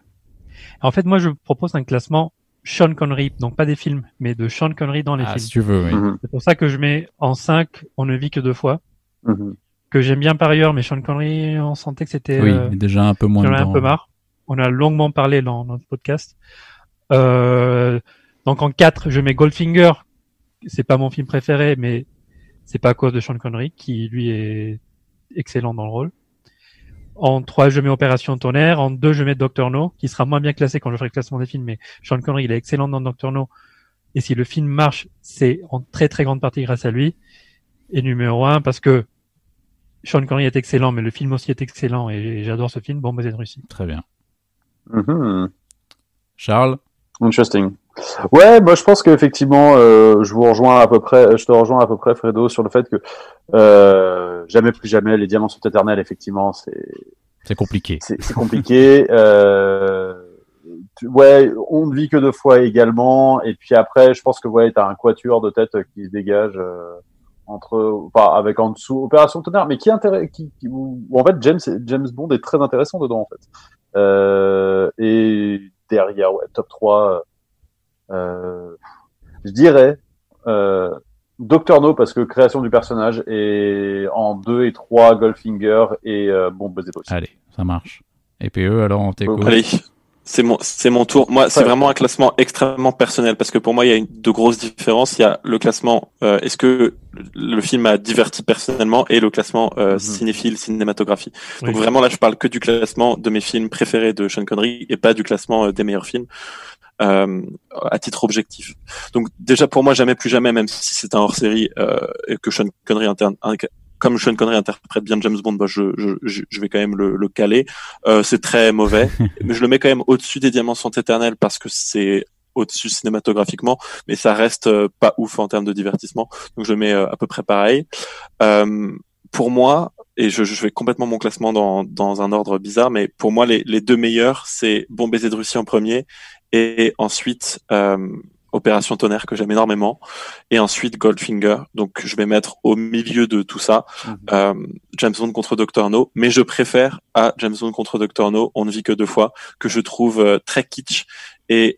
En fait, moi, je propose un classement Sean Connery, donc pas des films, mais de Sean Connery dans les ah, films. Si tu veux, oui. Mhm. C'est pour ça que je mets en 5, on ne vit que deux fois. Mhm. Que j'aime bien par ailleurs, mais Sean Connery, on sentait que c'était. Oui, euh, déjà un peu moins. J'en ai un peu marre. On a longuement parlé dans notre podcast. Euh, donc en 4, je mets Goldfinger. C'est pas mon film préféré, mais c'est pas à cause de Sean Connery, qui lui est excellent dans le rôle. En 3, je mets Opération Tonnerre. En 2, je mets Doctor No, qui sera moins bien classé quand je ferai le classement des films, mais Sean Connery, il est excellent dans Doctor No. Et si le film marche, c'est en très très grande partie grâce à lui. Et numéro 1, parce que Sean Connery est excellent, mais le film aussi est excellent, et j'adore ce film, Bon de Russie. Très bien. Mm-hmm. Charles? Interesting. Ouais, moi je pense qu'effectivement, euh, je vous rejoins à peu près, je te rejoins à peu près, Fredo, sur le fait que euh, jamais plus jamais, les diamants sont éternels. Effectivement, c'est c'est compliqué. C'est compliqué. euh, ouais, on ne vit que deux fois également. Et puis après, je pense que ouais, t'as un quatuor de tête qui se dégage euh, entre, pas avec en dessous Opération Tonnerre, mais qui intéresse, qui, qui où, en fait James James Bond est très intéressant dedans en fait. Euh, et derrière, ouais, top 3 euh, je dirais euh, Doctor No parce que création du personnage et en 2 et 3 Goldfinger et euh, bon aussi. Allez, ça marche. Et PE alors on t'écoute. Allez, c'est mon c'est mon tour. Moi, c'est vraiment un classement extrêmement personnel parce que pour moi il y a une, de grosses différences. Il y a le classement euh, est-ce que le film a diverti personnellement et le classement euh, mhm. cinéphile cinématographie. Donc vraiment là je parle que du classement de mes films préférés de Sean Connery et pas du classement euh, des meilleurs films euh, à titre objectif. Donc déjà pour moi jamais plus jamais, même si c'est un hors série euh, et que Sean Connery interne, comme Sean Connery interprète bien James Bond, bah je, je, je vais quand même le, le caler. Euh, c'est très mauvais, mais je le mets quand même au-dessus des Diamants sont éternels parce que c'est au-dessus cinématographiquement, mais ça reste euh, pas ouf en termes de divertissement. Donc je le mets euh, à peu près pareil. Euh, pour moi, et je, je fais complètement mon classement dans, dans un ordre bizarre, mais pour moi les, les deux meilleurs, c'est Bon baiser de Russie en premier et ensuite euh, Opération Tonnerre que j'aime énormément, et ensuite Goldfinger. Donc je vais mettre au milieu de tout ça mhm. euh, James Bond contre Dr No, mais je préfère à James Bond contre Dr No, on ne vit que deux fois, que je trouve euh, très kitsch et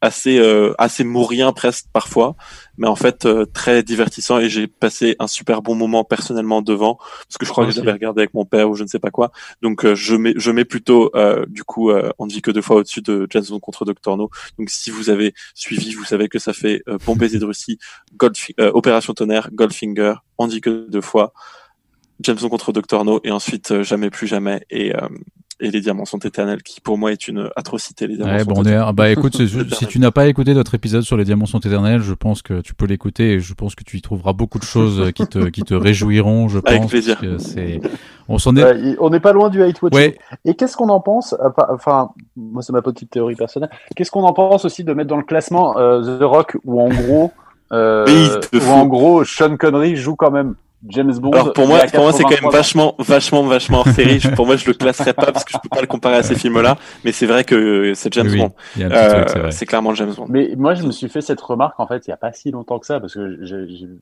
assez euh, assez mourien presque parfois, mais en fait euh, très divertissant et j'ai passé un super bon moment personnellement devant parce que je crois que j'avais regardé avec mon père ou je ne sais pas quoi. Donc euh, je mets je mets plutôt du coup on ne vit que deux fois au-dessus de James Bond contre Dr No. Donc si vous avez suivi, vous savez que ça fait Bon baiser de Russie, Opération Tonnerre, Goldfinger, on ne vit que deux fois. James Bond contre Dr No et ensuite jamais plus jamais et et les diamants sont éternels, qui pour moi est une atrocité. Les diamants ouais, bon, on est... bah écoute, si tu n'as pas écouté notre épisode sur les diamants sont éternels, je pense que tu peux l'écouter et je pense que tu y trouveras beaucoup de choses qui te qui te réjouiront. Je pense. Avec plaisir. c'est on s'en est. on n'est pas loin du hate watching. Et qu'est-ce qu'on en pense Enfin, moi c'est ma petite théorie personnelle. Qu'est-ce qu'on en pense aussi de mettre dans le classement euh, The Rock où en gros, euh, où en gros Sean Connery joue quand même? James Bond. Alors pour moi, pour moi c'est quand même vachement, vachement, vachement hors série. pour moi, je le classerais pas parce que je peux pas le comparer à ces films-là. Mais c'est vrai que c'est James Bond. Euh, c'est clairement James Bond. Mais moi, je me suis fait cette remarque en fait il y a pas si longtemps que ça parce que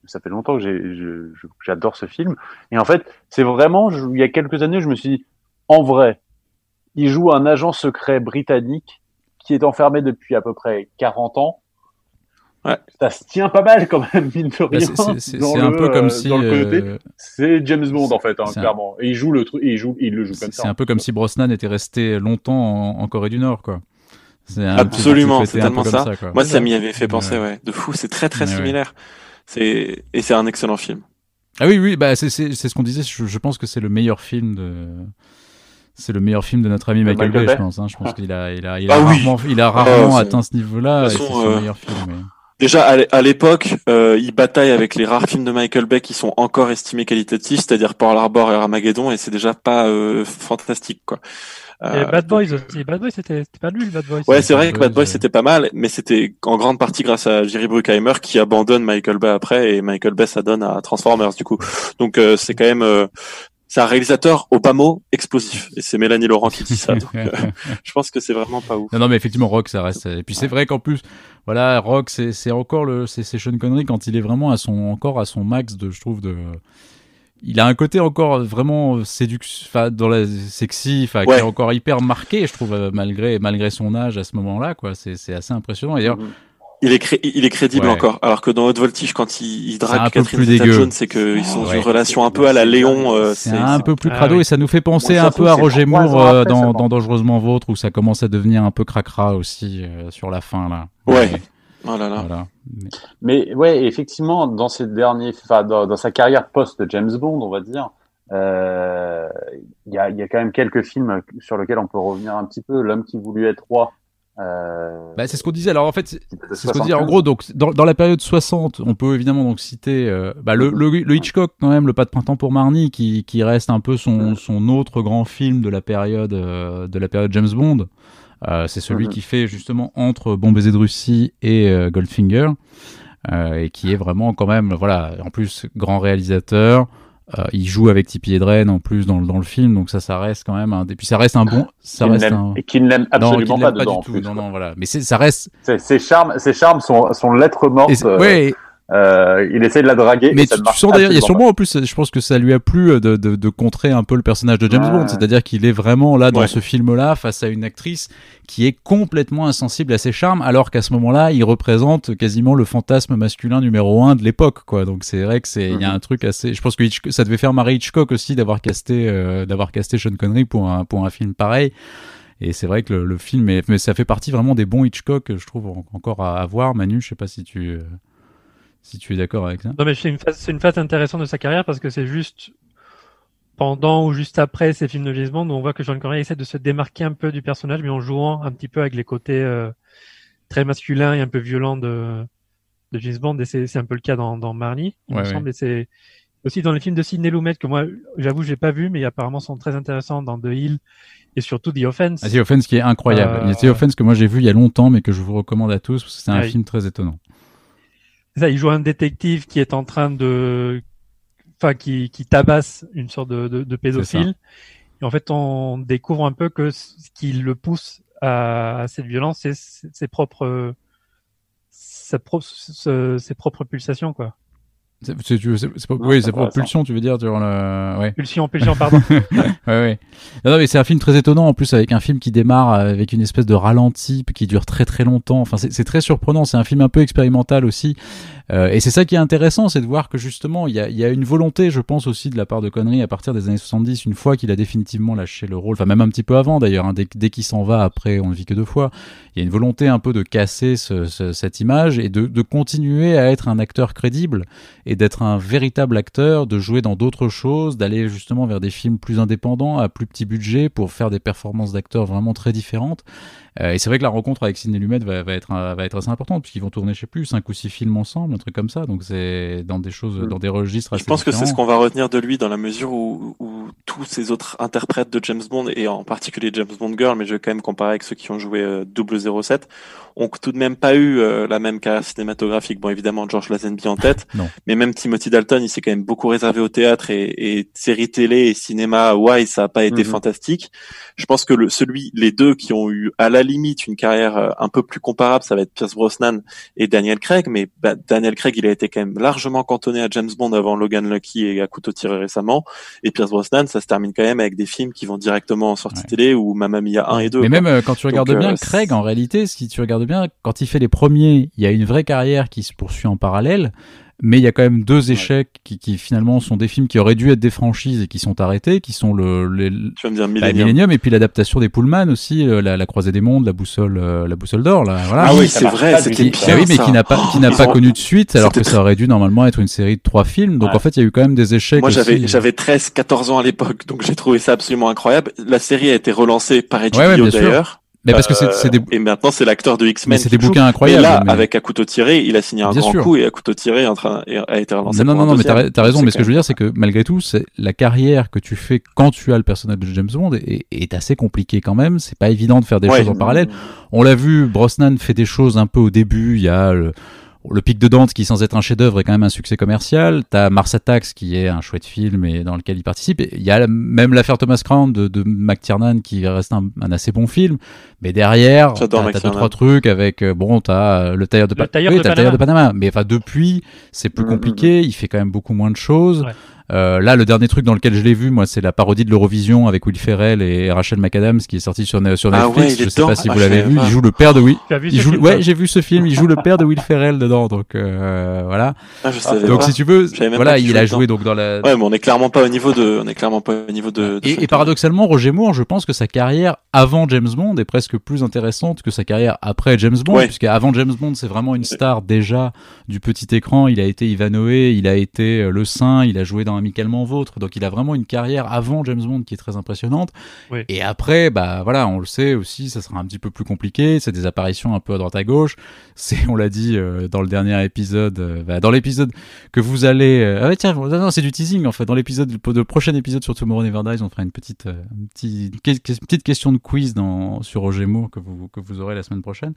ça fait longtemps que j'adore ce film. Et en fait, c'est vraiment il y a quelques années, je me suis dit en vrai, il joue un agent secret britannique qui est enfermé depuis à peu près 40 ans Ouais. Ça se tient pas mal quand même, mine de bah, rien. c'est un peu comme euh, si. Euh, c'est James Bond en fait, hein, clairement. Et il joue le truc, il joue, il le joue comme ça. C'est un peu comme si Brosnan était resté longtemps en, Corée du Nord, quoi. Absolument, c'est tellement ça. Moi, ça m'y avait fait penser, ouais. De fou, c'est très très similaire. C'est et c'est un excellent film. Ah oui, oui, bah c'est ce qu'on disait. Je, pense que c'est le meilleur film de. C'est le meilleur film de notre ami Michael, Bay, je pense. Hein. Je pense qu'il a, il a, il a, ah rarement, il a rarement oh, atteint ce niveau-là. C'est son euh, meilleur film. Mais... Déjà à l'époque, euh, il bataille avec les rares films de Michael Bay qui sont encore estimés qualitatifs, c'est-à-dire Pearl Harbor et Armageddon, et c'est déjà pas euh, fantastique quoi. Euh, et Bad Boys aussi. Bad Boys c'était pas lui, Bad Boys. Ouais, c'est vrai que Bad Boys c'était pas mal, mais c'était en grande partie grâce à Jerry Bruckheimer qui abandonne Michael Bay après et Michael Bay s'adonne à Transformers du coup. Donc euh, c'est quand même c'est un réalisateur au bas mot explosif. Et c'est Mélanie Laurent qui dit ça. Donc, euh, je pense que c'est vraiment pas ouf. Non, non, mais effectivement, Rock, ça reste. Et puis c'est vrai qu'en plus, voilà, Rock, c'est encore le, c'est Sean Connery quand il est vraiment à son, encore à son max de, je trouve, de. Il a un côté encore vraiment séduction, dans la sexy, enfin, qui est encore hyper marqué, je trouve, euh, malgré, malgré son âge à ce moment-là, quoi. C'est assez impressionnant. D'ailleurs, mm-hmm. Il est, il est crédible encore, alors que dans Haute Voltige, quand il, il drague Catherine Zeta-Jones, c'est qu'ils sont dans une relation un peu à la Léon. Euh, c'est un peu plus crado et ça nous fait penser un peu à Roger Moore euh, dans, dans Dangereusement Vôtre, où ça commence à devenir un peu cracra aussi euh, sur la fin là. Ouais. Oh là là. Voilà. Mais... ouais, effectivement, dans ces derniers, enfin, dans, dans, sa carrière post James Bond, on va dire, il y, a, y a quand même quelques films sur lesquels on peut revenir un petit peu. L'homme qui voulut être roi, euh... Bah, c'est ce qu'on disait. Alors en fait, c'est ce qu'on disait. En gros, donc dans, dans, la période 60, on peut évidemment donc citer euh, bah, le, le, le, Hitchcock quand même, le Pas de printemps pour Marnie, qui, qui reste un peu son, son autre grand film de la période euh, de la période James Bond. Euh, c'est celui mhm. qui fait justement entre Bon baiser de Russie et Goldfinger, et qui est vraiment quand même voilà. En plus, grand réalisateur. Euh, il joue avec Tippi Hedren en plus dans, dans le film, donc ça, ça reste quand même un. Et puis ça reste un bon. Ça reste un... Et qui ne l'aime absolument pas, dedans. du tout. non, non, voilà. Mais ça reste. Ses charmes, ses charmes sont, sont lettres mortes. Et euh, il essaie de la draguer. Mais tu, sens d'ailleurs, il y a sûrement en plus, je pense que ça lui a plu euh, de, de, de contrer un peu le personnage de James Bond, c'est-à-dire qu'il est vraiment là dans ce film-là face à une actrice qui est complètement insensible à ses charmes, alors qu'à ce moment-là, il représente quasiment le fantasme masculin numéro un de l'époque, quoi. Donc c'est vrai que c'est, il y a mhm. un truc assez. Je pense que ça devait faire marrer Hitchcock aussi d'avoir casté, euh, d'avoir casté Sean Connery pour un pour un film pareil. Et c'est vrai que le, le film, est, mais ça fait partie vraiment des bons Hitchcock, je trouve encore à, à voir. Manu, je sais pas si tu si tu es d'accord avec ça. Non, mais c'est une phase, c'est une phase intéressante de sa carrière parce que c'est juste pendant ou juste après ces films de James Bond où on voit que Sean Connery essaie de se démarquer un peu du personnage, mais en jouant un petit peu avec les côtés euh, très masculins et un peu violents de, de James Bond. Et c'est, c'est un peu le cas dans, dans Marnie, il me semble. Et c'est aussi dans les films de Sidney Lumet que moi, j'avoue, j'ai pas vu, mais apparemment sont très intéressants dans The Hill et surtout The Offense. Ah, The Offense qui est incroyable. Euh... The Offense que moi j'ai vu il y a longtemps, mais que je vous recommande à tous parce que c'est un film très étonnant ça, il joue un détective qui est en train de, enfin, qui, qui tabasse une sorte de, de, de pédophile. Et en fait, on découvre un peu que ce qui le pousse à, à cette violence, c'est ses propres, sa pro ses propres pulsations, quoi. C'est, oui, c'est pas pulsion, tu veux dire, sur le, ouais. Pulsion, pulsion, pardon. ouais, ouais. Non, non, mais c'est un film très étonnant en plus avec un film qui démarre avec une espèce de ralenti qui dure très très longtemps. Enfin, c'est très surprenant. C'est un film un peu expérimental aussi. Euh, et c'est ça qui est intéressant, c'est de voir que justement il y a, il y a une volonté, je pense aussi de la part de Connery à partir des années 70, une fois qu'il a définitivement lâché le rôle, enfin même un petit peu avant d'ailleurs, hein, dès, dès qu'il s'en va après, on ne vit que deux fois. Il y a une volonté un peu de casser ce, ce- cette image et de, de continuer à être un acteur crédible et d'être un véritable acteur, de jouer dans d'autres choses, d'aller justement vers des films plus indépendants, à plus petit budget, pour faire des performances d'acteurs vraiment très différentes. Euh, et c'est vrai que la rencontre avec Sidney Lumet va, va être, euh, va être assez importante, puisqu'ils vont tourner, je sais plus, cinq ou six films ensemble, un truc comme ça. Donc c'est dans des choses, Mm. dans des registres assez Je pense que c'est ce qu'on va retenir de lui dans la mesure où, où tous ces autres interprètes de James Bond, et en particulier James Bond Girl, mais je vais quand même comparer avec ceux qui ont joué euh, 007, ont tout de même pas eu euh, la même carrière cinématographique. Bon, évidemment, George Lazenby en tête, mais même Timothy Dalton, il s'est quand même beaucoup réservé au théâtre et, et séries télé et cinéma. Ouais, ça a pas été Mhm. fantastique. Je pense que le, celui, les deux qui ont eu à la limite une carrière euh, un peu plus comparable, ça va être Pierce Brosnan et Daniel Craig. Mais bah, Daniel Craig, il a été quand même largement cantonné à James Bond avant Logan Lucky et à couteau tiré récemment. Et Pierce Brosnan, ça se termine quand même avec des films qui vont directement en sortie Ouais. télé ou Mamma Mia 1 et 2. Mais quoi. même euh, quand tu regardes Donc, bien euh, Craig, en réalité, si tu regardes bien, quand il fait les premiers, il y a une vraie carrière qui se poursuit en parallèle. Mais il y a quand même deux échecs qui, qui finalement sont des films qui auraient dû être des franchises et qui sont arrêtés, qui sont le, les- tu vas me dire bah, Millennium. Millennium et puis l'adaptation des Pullman aussi, euh, la, la croisée des mondes, la boussole, euh, la boussole d'or, là. Voilà. Ah oui, c'est vrai, c'était bien oui, mais ça. qui n'a pas, qui n'a Ils pas ont- connu de suite, alors que ça aurait dû normalement être une série de trois films. Donc Ouais. en fait, il y a eu quand même des échecs. Moi, j'avais, j'avais 13, 14 ans à l'époque, donc j'ai trouvé ça absolument incroyable. La série a été relancée par HBO Ouais, ouais, bien sûr. d'ailleurs. Mais parce que c'est des, Et maintenant, c'est l'acteur de X-Men. c'est des bouquins incroyables. là, mais- avec à couteau tiré, il a signé un Bien grand sûr. coup et à couteau tiré est en train, a été relancé. Non, non, non, mais t'as raison, mais ce que je veux dire, c'est que malgré tout, c'est la carrière que tu fais quand tu as le personnage de James Bond est, est assez compliquée quand même. C'est pas évident de faire des Ouais. choses en parallèle. On l'a vu, Brosnan fait des choses un peu au début. Il y a le, le Pic de Dante qui, sans être un chef-d'œuvre, est quand même un succès commercial. T'as Mars Attacks qui est un chouette film et dans lequel il participe. Il y a la- même l'affaire Thomas Crown de, de McTiernan qui reste un, un assez bon film. Mais derrière, t'as deux trois trucs avec euh, bon, t'as euh, le tailleur de, Le Pa- tailleur oui, de t'as le tailleur de Panama. Mais enfin depuis, c'est plus Mhm, compliqué. Il fait quand même beaucoup moins de choses. Ouais. Euh, là, le dernier truc dans lequel je l'ai vu, moi, c'est la parodie de l'Eurovision avec Will Ferrell et Rachel McAdams qui est sorti sur, sur Ah Netflix. ouais, il est je sais dedans. pas si Ah, vous l'avez vu. Il joue le père de Will. Il joue, ouais, j'ai vu ce film. Il joue le père de Will Ferrell dedans, donc euh, voilà. Ah, je savais Donc pas. si tu veux, voilà, il a joué donc dans la. Ouais, mais on est clairement pas au niveau de, on est clairement pas au niveau de. Et, paradoxalement, Roger Moore, je pense que sa carrière avant James Bond est presque plus intéressante que sa carrière après James Bond, Ouais. puisqu'avant James Bond, c'est vraiment une star déjà du petit écran. Il a été Ivanhoe, il a été euh, Le Saint, il a joué dans Amicalement Vôtre, donc il a vraiment une carrière avant James Bond qui est très impressionnante. Oui. Et après, bah voilà, on le sait aussi, ça sera un petit peu plus compliqué. C'est des apparitions un peu à droite à gauche. C'est, on l'a dit euh, dans le dernier épisode, euh, bah, dans l'épisode que vous allez. euh, ah ouais, tiens, non, non, c'est du teasing en fait. Dans l'épisode, le prochain épisode sur Tomorrow Never Dies, on fera une petite, un petit- une que- que- petite question de quiz dans, sur Roger Moore que vous, que vous aurez la semaine prochaine.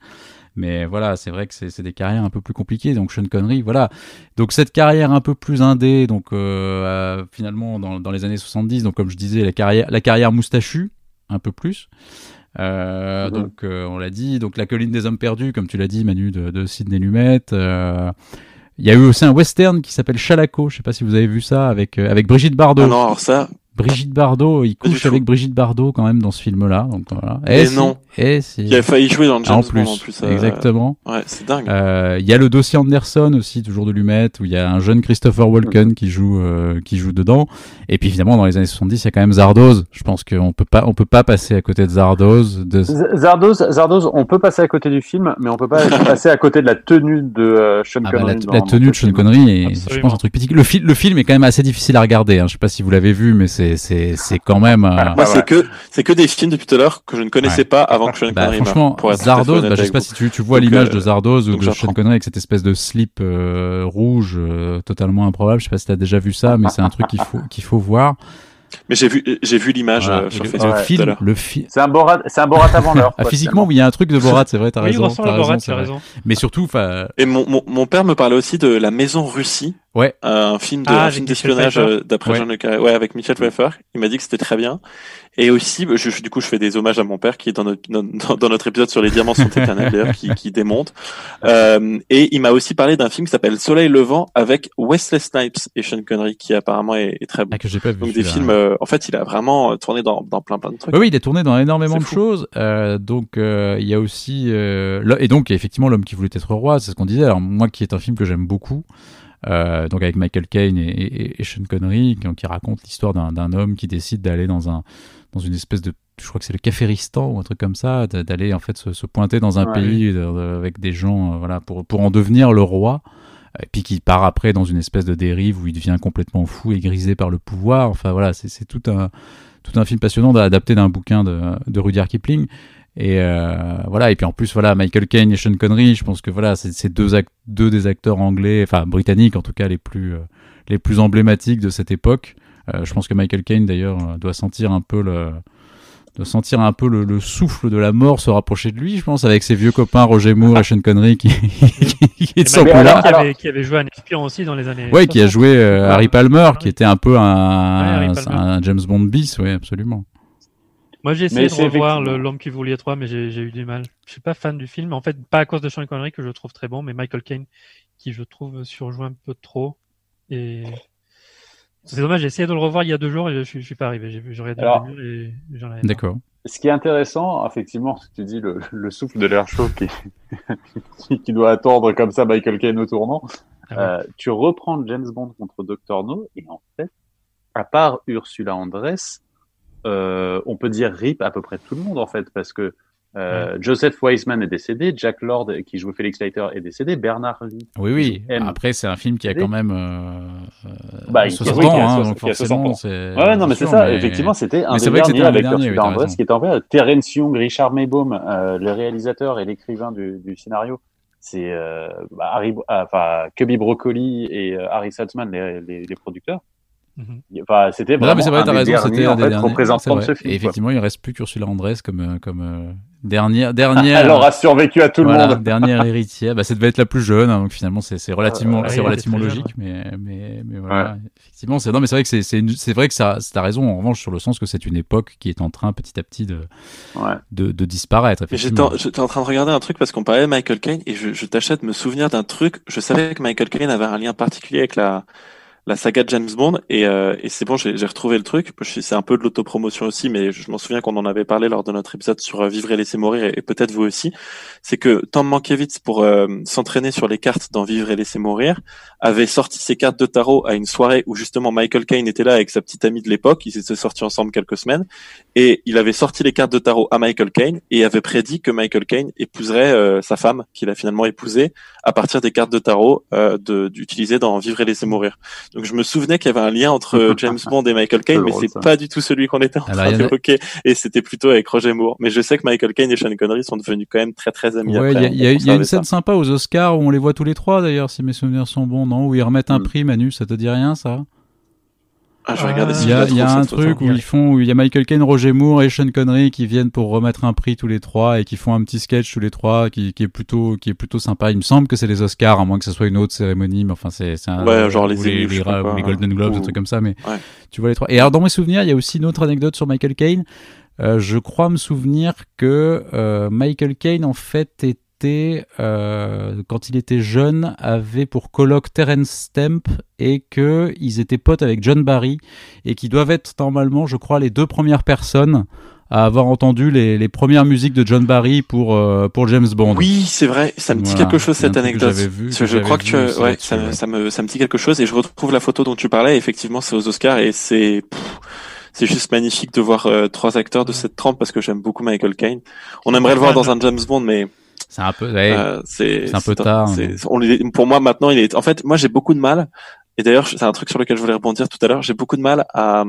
Mais voilà, c'est vrai que c'est c'est des carrières un peu plus compliquées. Donc Sean Connery, voilà. Donc cette carrière un peu plus indé, donc euh, euh, finalement dans, dans les années 70, donc comme je disais, la carrière, la carrière moustachue, un peu plus. Euh, Mhm. Donc euh, on l'a dit, donc la colline des hommes perdus, comme tu l'as dit, Manu de, de Sidney Lumet. il y a eu aussi un western qui s'appelle Chalaco. Je sais pas si vous avez vu ça avec avec Brigitte Bardot. Ah non, alors ça, Brigitte Bardot, il couche avec Brigitte Bardot quand même dans ce film-là. Donc voilà. Mais Eh si, non. eh si. il a failli jouer dans le Ah, James en plus, Bond en plus. euh, exactement. Ouais, c'est dingue. Euh, Il y a le dossier Anderson aussi, toujours de Lumet, où il y a un jeune Christopher Walken qui joue euh, qui joue dedans. Et puis évidemment, dans les années 70, il y a quand même Zardoz. Je pense qu'on peut pas on peut pas passer à côté de Zardoz. De... Zardoz, Zardoz, on peut passer à côté du film, mais on peut pas passer à côté de la tenue de euh, Sean Ah bah, Connery. la, tenue de Sean film. Connery est, je pense, un truc mythique. Le, le film est quand même assez difficile à regarder. Hein. Je sais pas si vous l'avez vu, mais c'est c'est c'est quand même. euh, Moi, c'est que c'est que des films depuis tout à l'heure que je ne connaissais Ouais. pas avant que Sean Bah, Connery franchement, pour Zardoz, bah, je sais pas si tu, tu vois l'image euh, de Zardoz ou de Sean. Connery avec cette espèce de slip euh, rouge euh, totalement improbable. Je sais pas si t'as déjà vu ça, mais c'est un truc qu'il faut qu'il faut voir. Mais j'ai vu j'ai vu l'image Voilà. euh, sur le, Facebook le film, l'heure. le film. C'est un Borat, c'est un Borat avant l'heure. Ah, physiquement, oui, il y a un truc de Borat, c'est vrai, t'as Oui, raison. t'as à Borat, raison, tu c'est as vrai. raison. Mais surtout, enfin, Et mon, mon, mon père me parlait aussi de la maison Russie Ouais. Un film de Ah, un film d'espionnage euh, d'après Ouais. Jean Le Carré. Ouais, avec Michel Pfeiffer. Il m'a dit que c'était très bien. Et aussi, bah, je, du coup, je fais des hommages à mon père qui est dans notre, dans, dans notre épisode sur les diamants sont éternels d'ailleurs, qui, qui démonte. Euh, et il m'a aussi parlé d'un film qui s'appelle Soleil levant avec Wesley Snipes et Sean Connery qui apparemment est, est très bon. Ah, que j'ai pas vu. Donc des films, euh, en fait, il a vraiment euh, tourné dans, dans plein plein de trucs. Oui, oui, il est tourné dans énormément de fou. choses. Euh, donc, euh, il y a aussi. euh, le- et donc, effectivement, L'homme qui voulait être roi, c'est ce qu'on disait. Alors, moi, qui est un film que j'aime beaucoup. Euh, donc, avec Michael Caine et, et, et Sean Connery, qui, qui raconte l'histoire d'un homme qui décide d'aller dans, un, dans une espèce de. Je crois que c'est le Caféristan ou un truc comme ça, d'aller en fait se, se pointer dans un Ouais. pays avec des gens, euh, voilà, pour, pour en devenir le roi. Et puis qui part après dans une espèce de dérive où il devient complètement fou et grisé par le pouvoir. Enfin voilà, c'est c'est tout un, tout un film passionnant adapté d'un bouquin de, de Rudyard Kipling. Et euh, voilà, et puis en plus, voilà, Michael Caine et Sean Connery, je pense que voilà, c'est deux, deux des acteurs anglais, enfin britanniques en tout cas, les plus, euh, les plus emblématiques de cette époque. Euh, je pense que Michael Caine d'ailleurs euh, doit sentir un peu le doit sentir un peu le, le souffle de la mort se rapprocher de lui, je pense, avec ses vieux copains Roger Moore et Sean Connery qui, qui sont plus là. Qui, avait, qui avait joué un espion aussi dans les années. Ouais, qui a 60. joué euh. Harry Palmer, qui était un peu un James Bond bis, oui, absolument. Moi, j'ai Mais essayé de revoir L'homme qui voulait trois, mais j'ai eu du mal. Je suis pas fan du film. En fait, pas à cause de Sean Connery que je trouve très bon, mais Michael Caine qui je trouve surjoue un peu trop. Et c'est dommage. J'ai essayé de le revoir il y a deux jours et je, suis- je suis pas arrivé. J'ai j'aurais dû Alors- et j'en avais marre. D'accord. Ce qui est intéressant, effectivement, ce que tu dis, le, le souffle de l'air chaud qui, qui, doit attendre comme ça Michael Caine au tournant. Ah ouais. Euh, tu reprends James Bond contre Dr. No et en fait, à part Ursula Andress, euh, on peut dire RIP à peu près tout le monde en fait parce que euh, Joseph Weisman est décédé, Jack Lord qui jouait Felix Leiter est décédé, Bernard Lee. Oui, oui. M. Après, c'est un film qui a quand même euh, euh, Bah, qui- 60 oui, qui a ans, hein, 60 donc qui a 60 forcément, ans. c'est. Ouais, non, mais c'est ça. mais- Effectivement, c'était un mais des derniers avec Ursula oui, qui était en vrai. Terence Young, Richard Maybaum, euh, le réalisateur et l'écrivain du, du scénario. C'est euh, bah, Harry, ah, enfin Cubby Broccoli et euh, Harry Saltzman, les, les, les producteurs. Enfin, c'était Non, vraiment mais c'est vrai, un des raison, derniers, c'était un en des fait, derniers. représentants c'est de vrai. ce film. Et quoi. effectivement, il reste plus qu'Ursula Andress comme, euh, comme euh, dernière, dernière, Elle aura survécu à tout voilà, le monde. dernière héritière. Bah, ça devait être la plus jeune, hein, donc finalement, c'est c'est relativement, Euh, c'est relativement très logique, mais, mais, mais voilà. Effectivement, c'est non, mais c'est vrai que c'est, c'est, une- c'est vrai que ça, t'as raison en revanche sur le sens que c'est une époque qui est en train petit à petit de, Ouais. de, de disparaître. Mais j'étais en, j'étais en train de regarder un truc parce qu'on parlait de Michael Caine et je, je tâchais de me souvenir d'un truc. Je savais que Michael Caine avait un lien particulier avec la, la saga de James Bond et, euh, et c'est bon, j'ai retrouvé le truc. C'est un peu de l'autopromotion aussi, mais je, m'en souviens qu'on en avait parlé lors de notre épisode sur euh, Vivre et laisser mourir et, et peut-être vous aussi. C'est que Tom Mankiewicz, pour euh, s'entraîner sur les cartes dans Vivre et laisser mourir, avait sorti ses cartes de tarot à une soirée où justement Michael Caine était là avec sa petite amie de l'époque. Ils étaient sortis ensemble quelques semaines et il avait sorti les cartes de tarot à Michael Caine et avait prédit que Michael Caine épouserait euh, sa femme, qu'il a finalement épousée, à partir des cartes de tarot euh, de- d'utiliser dans Vivre et laisser mourir. Donc je me souvenais qu'il y avait un lien entre euh, James Bond et Michael Caine, mais c'est pas du tout celui qu'on était en Alors, train en a- d'évoquer, et c'était plutôt avec Roger Moore. Mais je sais que Michael Caine et Sean Connery sont devenus quand même très très amis Ouais, il après. y y a- y une ça. scène sympa aux Oscars où on les voit tous les trois d'ailleurs, si mes souvenirs sont bons, non Où ils remettent un Mm. prix, Manu, ça te dit rien ça? Ah, je vais regarder si Il y a, y a un truc où ils font, où il y a Michael Caine, Roger Moore et Sean Connery qui viennent pour remettre un prix tous les trois et qui font un petit sketch tous les trois qui, qui est plutôt, qui est plutôt sympa. Il me semble que c'est les Oscars, à moins que ce soit une autre cérémonie, mais enfin c'est, c'est un, Ouais, genre les pas Golden Globes, ou- un truc comme ça, mais Ouais. tu vois les trois. Et alors dans mes souvenirs, il y a aussi une autre anecdote sur Michael Caine. Euh, je crois me souvenir que euh, Michael Caine en fait était euh, quand il était jeune avait pour colloque Terence Stamp et que ils étaient potes avec John Barry et qui doivent être normalement, je crois, les deux premières personnes à avoir entendu les, les premières musiques de John Barry pour euh, pour James Bond. Oui, c'est vrai, ça me dit Voilà. quelque chose cette que anecdote. vu, que que je crois que tu as- aussi ouais, ça, me- ça me ça me dit quelque chose et je retrouve la photo dont tu parlais. Effectivement, c'est aux Oscars et c'est c'est juste magnifique de voir euh, trois acteurs de cette trempe parce que j'aime beaucoup Michael Caine. On aimerait le voir dans un James Bond, mais C'est un peu. ouais. euh, c'est un peu tard, mais- on pour moi maintenant, il est. En fait, moi j'ai beaucoup de mal. Et d'ailleurs, c'est un truc sur lequel je voulais rebondir tout à l'heure. J'ai beaucoup de mal à,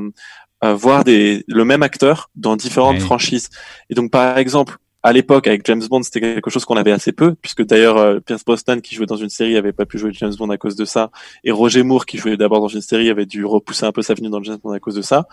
à voir des le même acteur dans différentes Ouais. franchises. Et donc, par exemple, à l'époque avec James Bond, c'était quelque chose qu'on avait assez peu, puisque d'ailleurs euh, Pierce Brosnan qui jouait dans une série avait pas pu jouer James Bond à cause de ça, et Roger Moore qui jouait d'abord dans une série avait dû repousser un peu sa venue dans James Bond à cause de ça.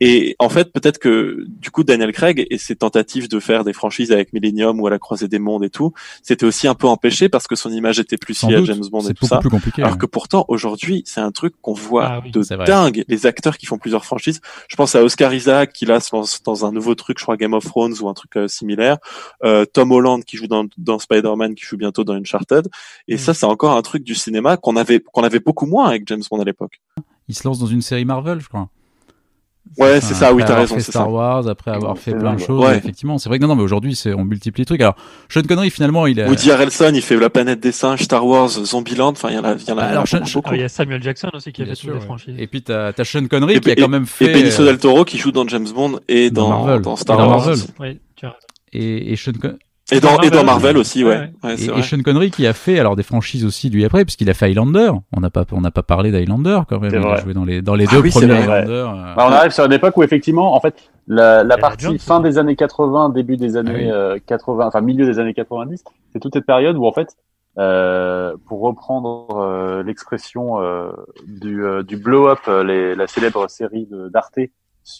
Et en fait, peut-être que du coup Daniel Craig et ses tentatives de faire des franchises avec Millennium ou à la croisée des mondes et tout, c'était aussi un peu empêché parce que son image était plus liée à James Bond et tout ça. Plus compliqué, alors que pourtant aujourd'hui, c'est un truc qu'on voit ah de dingue. Les acteurs qui font plusieurs franchises. Je pense à Oscar Isaac qui là se lance dans un nouveau truc, je crois Game of Thrones ou un truc euh, similaire. Euh, Tom Holland qui joue dans, dans Spider-Man, qui joue bientôt dans Uncharted. Et mm. ça, c'est encore un truc du cinéma qu'on avait qu'on avait beaucoup moins avec James Bond à l'époque. Il se lance dans une série Marvel, je crois. Ouais, c'est ça, oui, t'as raison. Fait Star Wars, après avoir fait plein de choses, effectivement. C'est vrai que non, non, mais aujourd'hui, c'est, on multiplie les trucs. Alors, Sean Connery, finalement, il a... Woody Harrelson, il fait La planète des singes, Star Wars, Zombieland, enfin, il y en a, il y en a, Alors, il y a Samuel Jackson aussi qui a fait toutes les franchises. Et puis, t'as, t'as Sean Connery qui a quand même fait... Et Benicio del Toro qui joue dans James Bond et dans, dans, Star Wars. Oui, tu as Et, et Sean Connery... Et dans, et dans Marvel aussi, ouais. ouais. et, et, Sean Connery qui a fait alors des franchises aussi lui après, puisqu'il a fait Highlander. On n'a pas, on n'a pas parlé d'Highlander quand même. Il a joué dans les, dans les ah deux premiers Highlander. Euh. Bah, on arrive sur une époque où effectivement, en fait, la, la partie fin des années 80, début des années ah 80, euh, enfin milieu des années 90, c'est toute cette période où en fait, euh, pour reprendre euh, l'expression euh, du, du blow up, les, la célèbre série d'Arte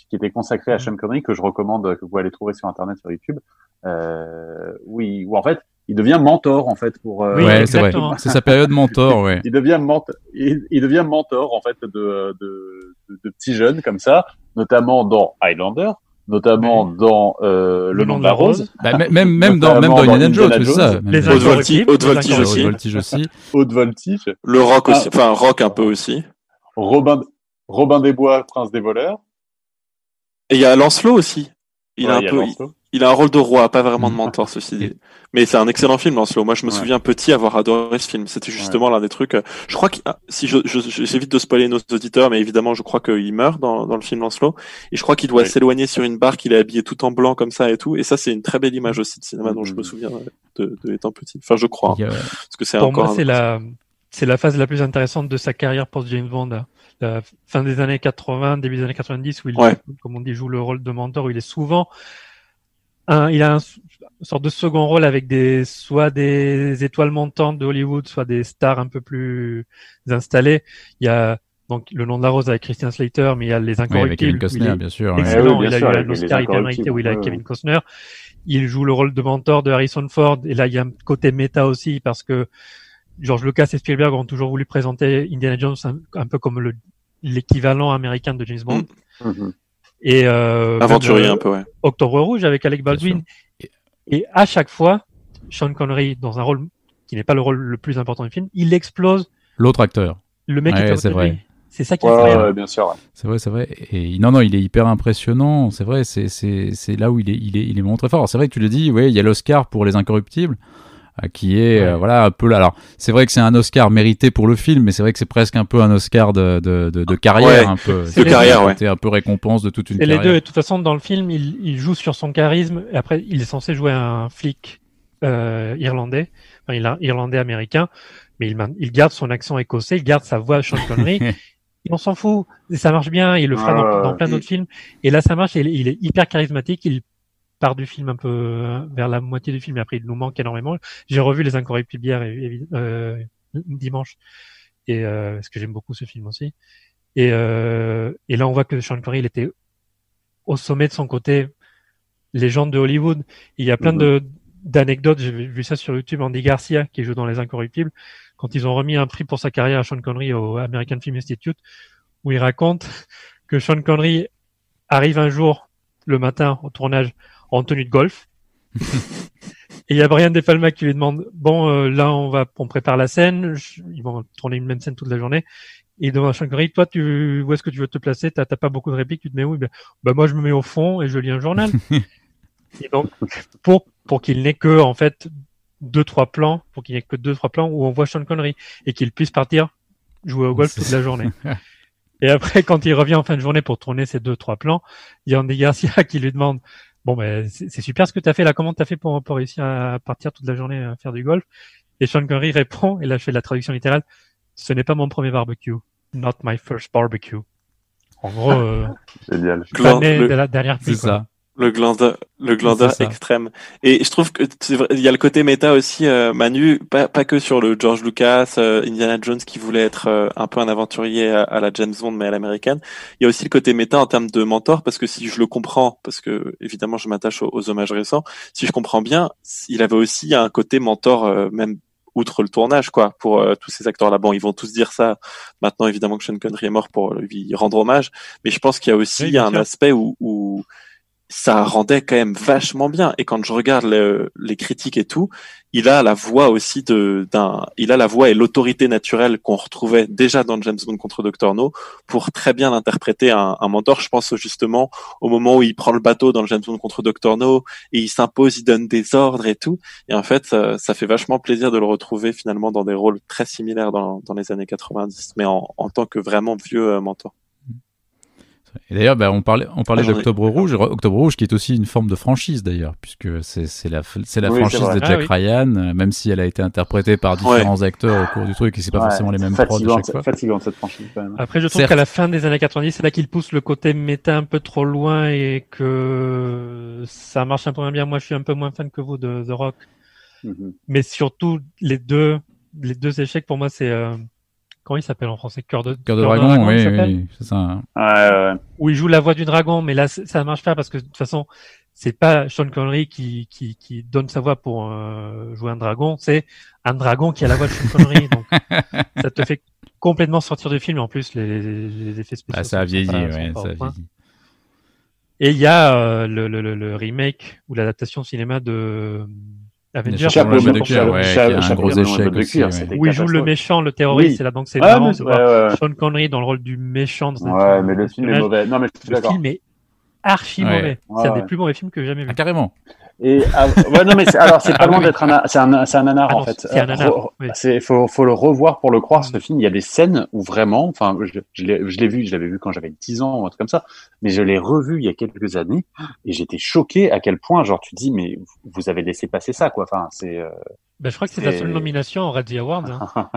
qui était consacrée à Sean Connery que je recommande que vous allez trouver sur internet sur YouTube euh, oui, ou en fait, il devient mentor en fait pour. Euh, ouais, c'est vrai. C'est sa période mentor, ouais. il devient mentor, il, devient mentor en fait de, de, de, petits jeunes comme ça, notamment dans Highlander, notamment dans euh, Le nom de la rose. Bah, même même dans même dans Indiana Jones, c'est ça. Les Haute voltige, haute voltige aussi. Voltige aussi. Haute voltige. Le rock aussi, ah. enfin rock un peu aussi. Robin Robin des Bois, prince des voleurs. Et il y a Lancelot aussi. Il a un peu il a un rôle de roi, pas vraiment de mentor, ceci dit. Mais c'est un excellent film, Lancelot. Moi, je me souviens petit avoir adoré ce film. C'était justement l'un des trucs. Euh, je crois que ah, si je, j'évite de spoiler nos auditeurs, mais évidemment, je crois qu'il meurt dans, dans le film Lancelot. Et je crois qu'il doit s'éloigner sur une barque. Il est habillé tout en blanc comme ça et tout. Et ça, c'est une très belle image aussi de cinéma dont je me mm. souviens de, de étant petit. Enfin, je crois. Parce que c'est encore. Moi, c'est la, c'est la phase la plus intéressante de sa carrière pour James Bond. La fin des années 80, début des années 90, où il, comme on dit, joue le rôle de mentor, où il est souvent il a un, une sorte de second rôle avec des soit des étoiles montantes de Hollywood, soit des stars un peu plus installées. Il y a donc le nom de la rose avec Christian Slater, mais il y a les incorruptibles. Kevin Costner, bien sûr. Excellent. il a eu un Oscar hyper mérité où il a Kevin Costner. Il joue le rôle de mentor de Harrison Ford. Et là, il y a un côté méta aussi parce que George Lucas et Spielberg ont toujours voulu présenter Indiana Jones un, peu comme l'équivalent américain de James Bond. Mm-hmm. Et euh, aventurier un peu, ouais. Octobre Rouge avec Alec Baldwin. Et, à chaque fois, Sean Connery dans un rôle qui n'est pas le rôle le plus important du film, il explose. L'autre acteur. Le mec ouais, c'est vrai. C'est ça qui est ouais, bien sûr. C'est vrai, c'est vrai. Et non, non, il est hyper impressionnant. C'est vrai, c'est c'est là où il est, il est, il est très fort. C'est vrai que tu le dis. Ouais, il y a l'Oscar pour les Incorruptibles. Euh, qui est euh, voilà un peu là. Alors c'est vrai que c'est un Oscar mérité pour le film, mais c'est vrai que c'est presque un peu un Oscar de, de, de, de carrière, un peu. De carrière, ouais. un peu récompense de toute une et carrière. les deux, et de toute façon, dans le film, il, il joue sur son charisme. Et après, il est censé jouer un flic euh, irlandais, enfin, il est irlandais américain, mais il, il garde son accent écossais, il garde sa voix Sean Connery. et on s'en fout, ça marche bien, il le fera dans, dans, plein d'autres films. Et là, ça marche, il, il est hyper charismatique, il part du film un peu euh, vers la moitié du film et après il nous manque énormément. J'ai revu Les Incorruptibles hier euh, dimanche et euh, parce que j'aime beaucoup ce film aussi. Et, euh, et là on voit que Sean Connery il était au sommet de son côté légende de Hollywood. Il y a plein de d'anecdotes, j'ai vu ça sur YouTube, Andy Garcia qui joue dans Les Incorruptibles, quand ils ont remis un prix pour sa carrière à Sean Connery au American Film Institute, où il raconte que Sean Connery arrive un jour le matin au tournage en tenue de golf. Et il y a Brian De Palma qui lui demande bon euh, là on va on prépare la scène, ils vont tourner une même scène toute la journée. Et il demande à Sean Connery toi tu où est-ce que tu veux te placer? T'as pas beaucoup de répliques, tu te mets où? Ben, bah moi je me mets au fond et je lis un journal. et donc pour pour qu'il n'ait que en fait deux trois plans, pour qu'il n'ait que deux trois plans où on voit Sean Connery et qu'il puisse partir jouer au golf toute la journée. Et après, quand il revient en fin de journée pour tourner ces deux, trois plans, il y a Andy Garcia qui lui demande, bon, ben, c'est super ce que tu as fait là, comment tu as fait pour, pour réussir à partir toute la journée à faire du golf? Et Sean Connery répond, et là je fais la traduction littérale, ce n'est pas mon premier barbecue. Not my first barbecue. En gros, euh, Génial. Le, de la dernière C'est ça. Le glandeur, le glandeur extrême. Et je trouve que c'est vrai, il y a le côté méta aussi, euh, Manu, pas, pas que sur le George Lucas, euh, Indiana Jones qui voulait être euh, un peu un aventurier à, la James Bond mais à l'américaine. Il y a aussi le côté méta en termes de mentor parce que si je le comprends, parce que évidemment je m'attache aux, hommages récents, si je comprends bien, il avait aussi un côté mentor même outre le tournage quoi pour tous ces acteurs là bon ils vont tous dire ça maintenant évidemment que Sean Connery est mort pour lui rendre hommage mais je pense qu'il y a aussi un aspect où, où ça rendait quand même vachement bien. Et quand je regarde les critiques et tout, il a la voix aussi de d'un, il a la voix et l'autorité naturelle qu'on retrouvait déjà dans James Bond contre Dr No pour très bien interpréter un, un, mentor. Je pense justement au moment où il prend le bateau dans James Bond contre Dr No et il s'impose, il donne des ordres et tout. Et en fait, ça, ça, fait vachement plaisir de le retrouver finalement dans des rôles très similaires dans, dans les années 90, mais en, en tant que vraiment vieux euh, mentor. Et d'ailleurs, bah, on parlait, on parlait ah, d'Octobre Rouge, Octobre Rouge qui est aussi une forme de franchise d'ailleurs, puisque c'est la, c'est la franchise de Jack ah Ryan, euh, même si elle a été interprétée par différents acteurs au cours du truc et c'est pas forcément les mêmes prods chaque fois. fatigant cette franchise. Quand même. Après, je trouve qu'à la fin des années 90, c'est là qu'il pousse le côté méta un peu trop loin et que ça marche un peu moins bien. Moi, je suis un peu moins fan que vous de The Rock, mhm. mais surtout les deux, les deux échecs pour moi, c'est euh, comment il s'appelle en français? Cœur de, Cœur de, dragon, oui, oui c'est ça. Ouais, Où il joue la voix du dragon, mais là ça marche pas parce que de toute façon c'est pas Sean Connery qui, qui, qui donne sa voix pour euh, jouer un dragon, c'est un dragon qui a la voix de Sean Connery. donc ça te fait complètement sortir du film. En plus les, les effets spéciaux. Ah, ça a vieilli, ouais, ça a vieilli. Et il y a euh, le, le, le, remake ou l'adaptation cinéma de Avengers, chapeau de cuir, ouais, un gros échec aussi, Où il joue le méchant, le terroriste, c'est là donc c'est ah, marrant de voir Sean Connery dans le rôle du méchant. Ouais, mais le film est mauvais. Non, mais je suis d'accord. Le film est archi mauvais. C'est un des plus mauvais films que j'ai jamais vu. Ah, carrément. Et ah, ouais, non, mais alors c'est pas ah loin d'être un, c'est un, c'est un nanar ah en fait. C'est un nanar. C'est faut, faut le revoir pour le croire. Ce film, il y a des scènes où vraiment, enfin, je, je l'ai vu, je l'avais vu quand j'avais 10 ans ou un truc comme ça, mais je l'ai revu il y a quelques années et j'étais choqué à quel point, genre, tu dis, mais vous avez laissé passer ça, quoi. Enfin, c'est. Euh, ben, je crois que c'est ta seule nomination au Red Awards. Hein.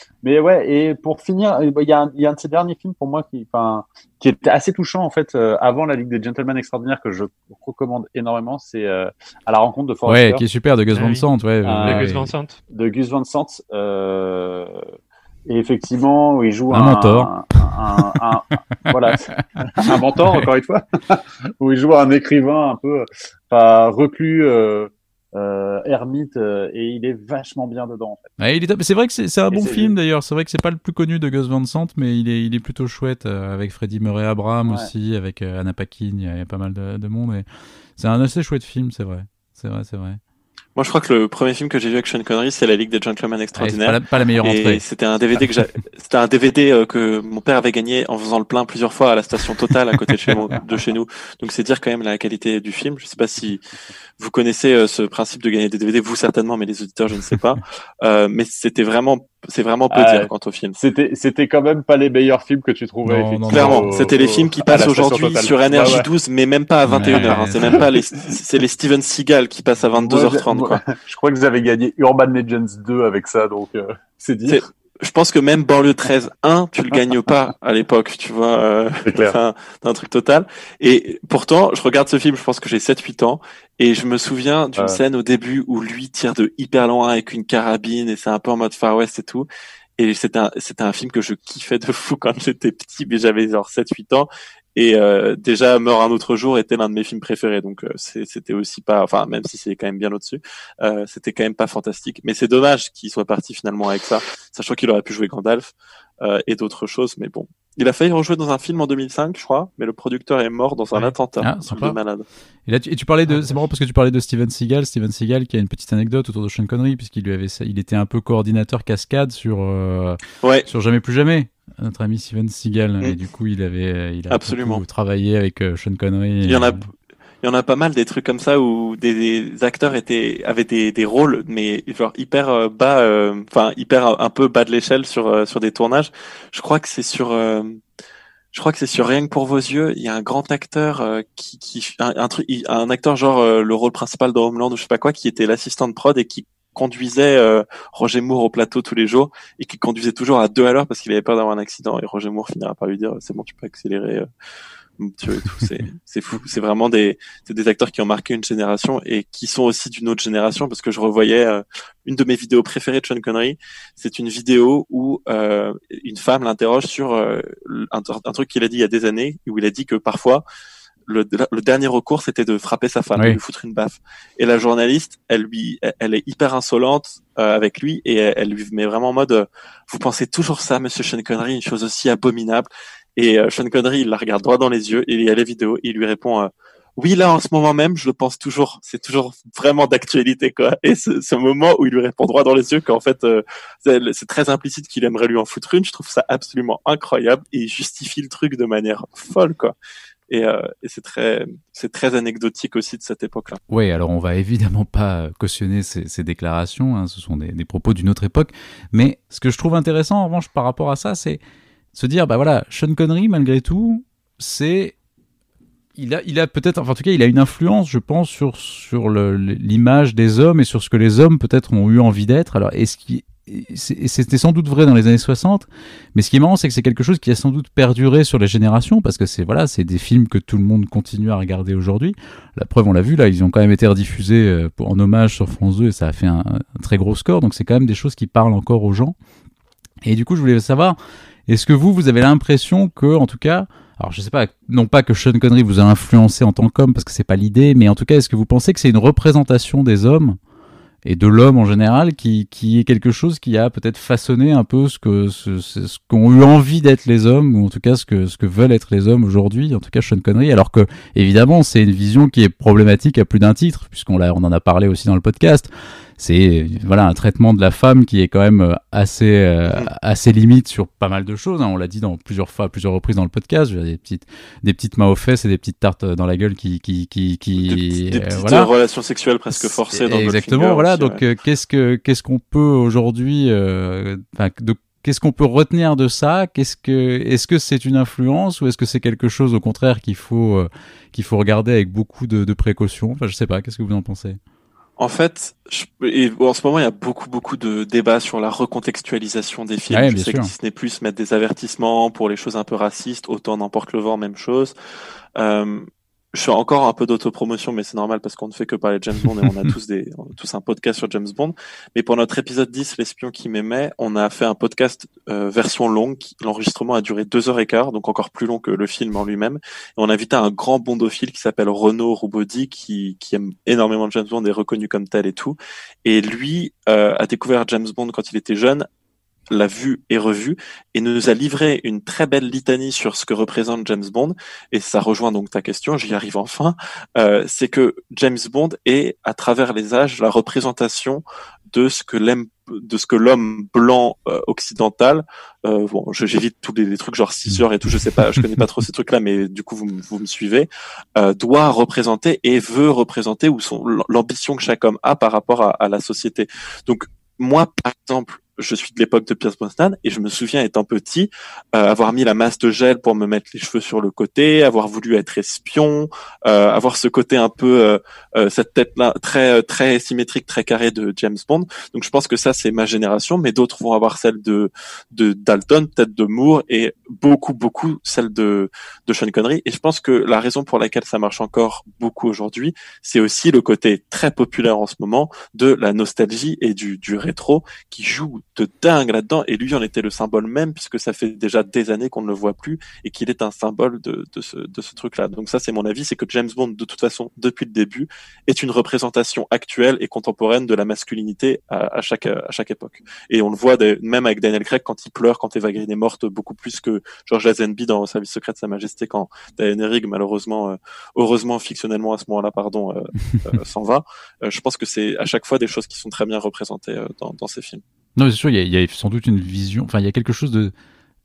Mais ouais, et pour finir, il y, a un, il y, a un de ces derniers films pour moi qui, enfin, qui est assez touchant en fait euh, avant la Ligue des Gentlemen Extraordinaires que je recommande énormément, c'est euh, à la rencontre de Forrest Ouais, qui est super de Gus ah Van Sant, ouais. de Gus Van Sant. De Gus Van Sant. Euh, et effectivement, où il joue un, mentor. Un, un, voilà, un mentor encore une fois, où il joue un écrivain un peu pas reclus. Euh, euh, ermite euh, et il est vachement bien dedans. En fait. Ouais, il est... C'est vrai que c'est un bon film d'ailleurs. C'est vrai que c'est pas le plus connu de Gus Van Sant, mais il est, il est plutôt chouette euh, avec Freddie Murray Abraham aussi, avec Anna Paquin. Il y, a pas mal de, de monde. Et... C'est un assez chouette film, c'est vrai. C'est vrai, c'est vrai. Moi, je crois que le premier film que j'ai vu avec Sean Connery, c'est La Ligue des Gentlemen Extraordinaires. Ouais, pas, la, meilleure entrée. C'était un DVD que c'était un DVD euh, que mon père avait gagné en faisant le plein plusieurs fois à la station Total à côté de chez, de chez nous. Donc, c'est dire quand même la qualité du film. Je sais pas si vous connaissez euh, ce principe de gagner des DVD, vous certainement, mais les auditeurs, je ne sais pas. Euh, mais c'était vraiment c'est vraiment peu dire quant au film. C'était, c'était quand même pas les meilleurs films que tu trouvais. Clairement, c'était les films qui passent aujourd'hui sur Énergie 12, mais même pas à 21h. Hein. C'est même pas les, c'est les Steven Seagal qui passent à 22h30. quoi. Je crois que vous avez gagné Urban Legends 2 avec ça, donc euh, c'est dire je pense que même banlieue 13 1, tu le gagnes pas à l'époque, tu vois. Euh, c'est un, un, truc total. Et pourtant, je regarde ce film, je pense que j'ai 7-8 ans, et je me souviens d'une scène au début où lui tire de hyper loin avec une carabine, et c'est un peu en mode Far West et tout. Et c'était un, c'était un film que je kiffais de fou quand j'étais petit, mais j'avais genre 7-8 ans. Et euh, déjà, Meurt un autre jour était l'un de mes films préférés, donc euh, c'était aussi pas, enfin même si c'est quand même bien au-dessus, euh, c'était quand même pas fantastique. Mais c'est dommage qu'il soit parti finalement avec ça, sachant qu'il aurait pu jouer Gandalf euh, et d'autres choses. Mais bon, il a failli rejouer dans un film en 2005, je crois, mais le producteur est mort dans un attentat. Ah, de malade. Et là, tu, et tu parlais de, c'est marrant parce que tu parlais de Steven Seagal, Steven Seagal qui a une petite anecdote autour de Sean Connery puisqu'il lui avait, il était un peu coordinateur cascade sur, ouais. sur Jamais plus jamais notre ami Steven Seagal. Mm. Et du coup, il avait il a Absolument. travaillé avec euh, Sean Connery. Il y en a. Il y en a pas mal des trucs comme ça où des, acteurs étaient avaient des, des rôles mais genre hyper euh, bas euh, enfin hyper un peu bas de l'échelle sur sur des tournages. Je crois que c'est sur je crois que c'est sur Rien que pour vos yeux, il y a un grand acteur qui, qui un, un, truc un acteur genre le rôle principal dans Homeland ou je sais pas quoi qui était l'assistant de prod et qui conduisait euh, Roger Moore au plateau tous les jours et qui conduisait toujours à deux à l'heure parce qu'il avait peur d'avoir un accident. Et Roger Moore finira par lui dire c'est bon tu peux accélérer euh, c'est fou c'est vraiment des des acteurs qui ont marqué une génération et qui sont aussi d'une autre génération parce que je revoyais euh, une de mes vidéos préférées de Sean Connery c'est une vidéo où une femme l'interroge sur un, un, truc qu'il a dit il y a des années où il a dit que parfois le, dernier recours, c'était de frapper sa femme, de lui foutre une baffe. Et la journaliste, elle lui, elle est hyper insolente euh, avec lui et elle, lui met vraiment en mode, euh, vous pensez toujours ça, Monsieur Sean Connery, une chose aussi abominable? Et euh, Sean Connery, il la regarde droit dans les yeux il y a les vidéos. Et il lui répond, oui, là, en ce moment même, je le pense toujours. C'est toujours vraiment d'actualité, quoi. Et ce, ce, moment où il lui répond droit dans les yeux qu'en fait, c'est très implicite qu'il aimerait lui en foutre une, je trouve ça absolument incroyable et il justifie le truc de manière folle, quoi. Et, euh, et c'est très, c'est très anecdotique aussi de cette époque-là. Oui, alors on va évidemment pas cautionner ces, ces déclarations, hein, ce sont des, des, propos d'une autre époque, mais ce que je trouve intéressant en revanche par rapport à ça, c'est se dire, bah voilà, Sean Connery malgré tout, c'est il a, il a peut-être, enfin, en tout cas, il a une influence, je pense, sur, sur l'image des hommes et sur ce que les hommes peut-être ont eu envie d'être. Alors, est-ce qu'il c'était sans doute vrai dans les années 60, mais ce qui est marrant, c'est que c'est quelque chose qui a sans doute perduré sur les générations, parce que c'est voilà, c'est des films que tout le monde continue à regarder aujourd'hui. La preuve, on l'a vu là, ils ont quand même été rediffusés euh, en hommage sur France 2 et ça a fait un, très gros score, donc c'est quand même des choses qui parlent encore aux gens. Et du coup, je voulais savoir, est-ce que vous, vous avez l'impression que, en tout cas, alors je sais pas, non pas que Sean Connery vous a influencé en tant qu'homme, parce que c'est pas l'idée, mais en tout cas, est-ce que vous pensez que c'est une représentation des hommes et de l'homme en général qui, qui est quelque chose qui a peut-être façonné un peu ce que ce, ce qu'ont eu envie d'être les hommes ou en tout cas ce que ce que veulent être les hommes aujourd'hui en tout cas Sean Connery alors que évidemment c'est une vision qui est problématique à plus d'un titre puisqu'on l'a on en a parlé aussi dans le podcast c'est voilà un traitement de la femme qui est quand même euh, assez euh, assez limite sur pas mal de choses. Hein. On l'a dit dans plusieurs fois, plusieurs reprises dans le podcast. Des petites des petites mains aux fesses et des petites tartes dans la gueule qui qui qui, qui des, petites euh, voilà. relations sexuelles presque forcées. Dans Exactement. Voilà. donc qu'est-ce que qu'est-ce qu'on peut aujourd'hui de Qu'est-ce qu'on peut retenir de ça? Qu'est-ce que est-ce que c'est une influence ou est-ce que c'est quelque chose au contraire qu'il faut qu'il faut regarder avec beaucoup de, de précautions Enfin, je sais pas. Qu'est-ce que vous en pensez? En fait, je, et en ce moment, il y a beaucoup, beaucoup de débats sur la recontextualisation des films. je sais que Disney Plus met des avertissements pour les choses un peu racistes, autant n'importe le vent, même chose. Euh, je fais encore un peu d'autopromotion, mais c'est normal parce qu'on ne fait que parler de James Bond et on a tous des, tous un podcast sur James Bond. Mais pour notre épisode 10, l'espion qui m'aimait, on a fait un podcast euh, version longue. L'enregistrement a duré deux heures et quart, donc encore plus long que le film en lui-même. Et on a invité un grand bondophile qui s'appelle Renaud Roubody, qui, qui aime énormément James Bond et est reconnu comme tel et tout. Et lui euh, a découvert James Bond quand il était jeune l'a vu et revu et nous a livré une très belle litanie sur ce que représente James Bond. Et ça rejoint donc ta question, j'y arrive enfin. Euh, c'est que James Bond est, à travers les âges, la représentation de ce que l'aime de ce que l'homme blanc euh, occidental euh, bon j'évite tous les, trucs genre 6 heures et tout je sais pas je connais pas trop ces trucs là mais du coup vous, vous me suivez euh, doit représenter et veut représenter ou son l'ambition que chaque homme a par rapport à, à la société donc moi par exemple je suis de l'époque de Pierce Brosnan et je me souviens étant petit euh, avoir mis la masse de gel pour me mettre les cheveux sur le côté, avoir voulu être espion, euh, avoir ce côté un peu euh, euh cette tête là très très symétrique, très carrée de James Bond. Donc je pense que ça c'est ma génération, mais d'autres vont avoir celle de de Dalton, peut-être de Moore et beaucoup beaucoup celle de de Sean Connery. Et je pense que la raison pour laquelle ça marche encore beaucoup aujourd'hui, c'est aussi le côté très populaire en ce moment de la nostalgie et du du rétro qui joue de dingue là-dedans. Et lui en était le symbole même, puisque ça fait déjà des années qu'on ne le voit plus et qu'il est un symbole de, de ce, de ce truc-là. Donc ça, c'est mon avis, c'est que James Bond, de toute façon, depuis le début, est une représentation actuelle et contemporaine de la masculinité à, à chaque, à chaque époque. Et on le voit même avec Daniel Craig quand il pleure, quand Eva Green est morte, beaucoup plus que George Lazenby dans Service secret de Sa Majesté quand Diane Rigg, malheureusement, euh, heureusement, fictionnellement à ce moment-là, pardon, euh, euh, s'en va. je pense que c'est à chaque fois des choses qui sont très bien représentées dans, dans ces films. Non, c'est sûr, il y, a, sans doute une vision, enfin, il y a quelque chose de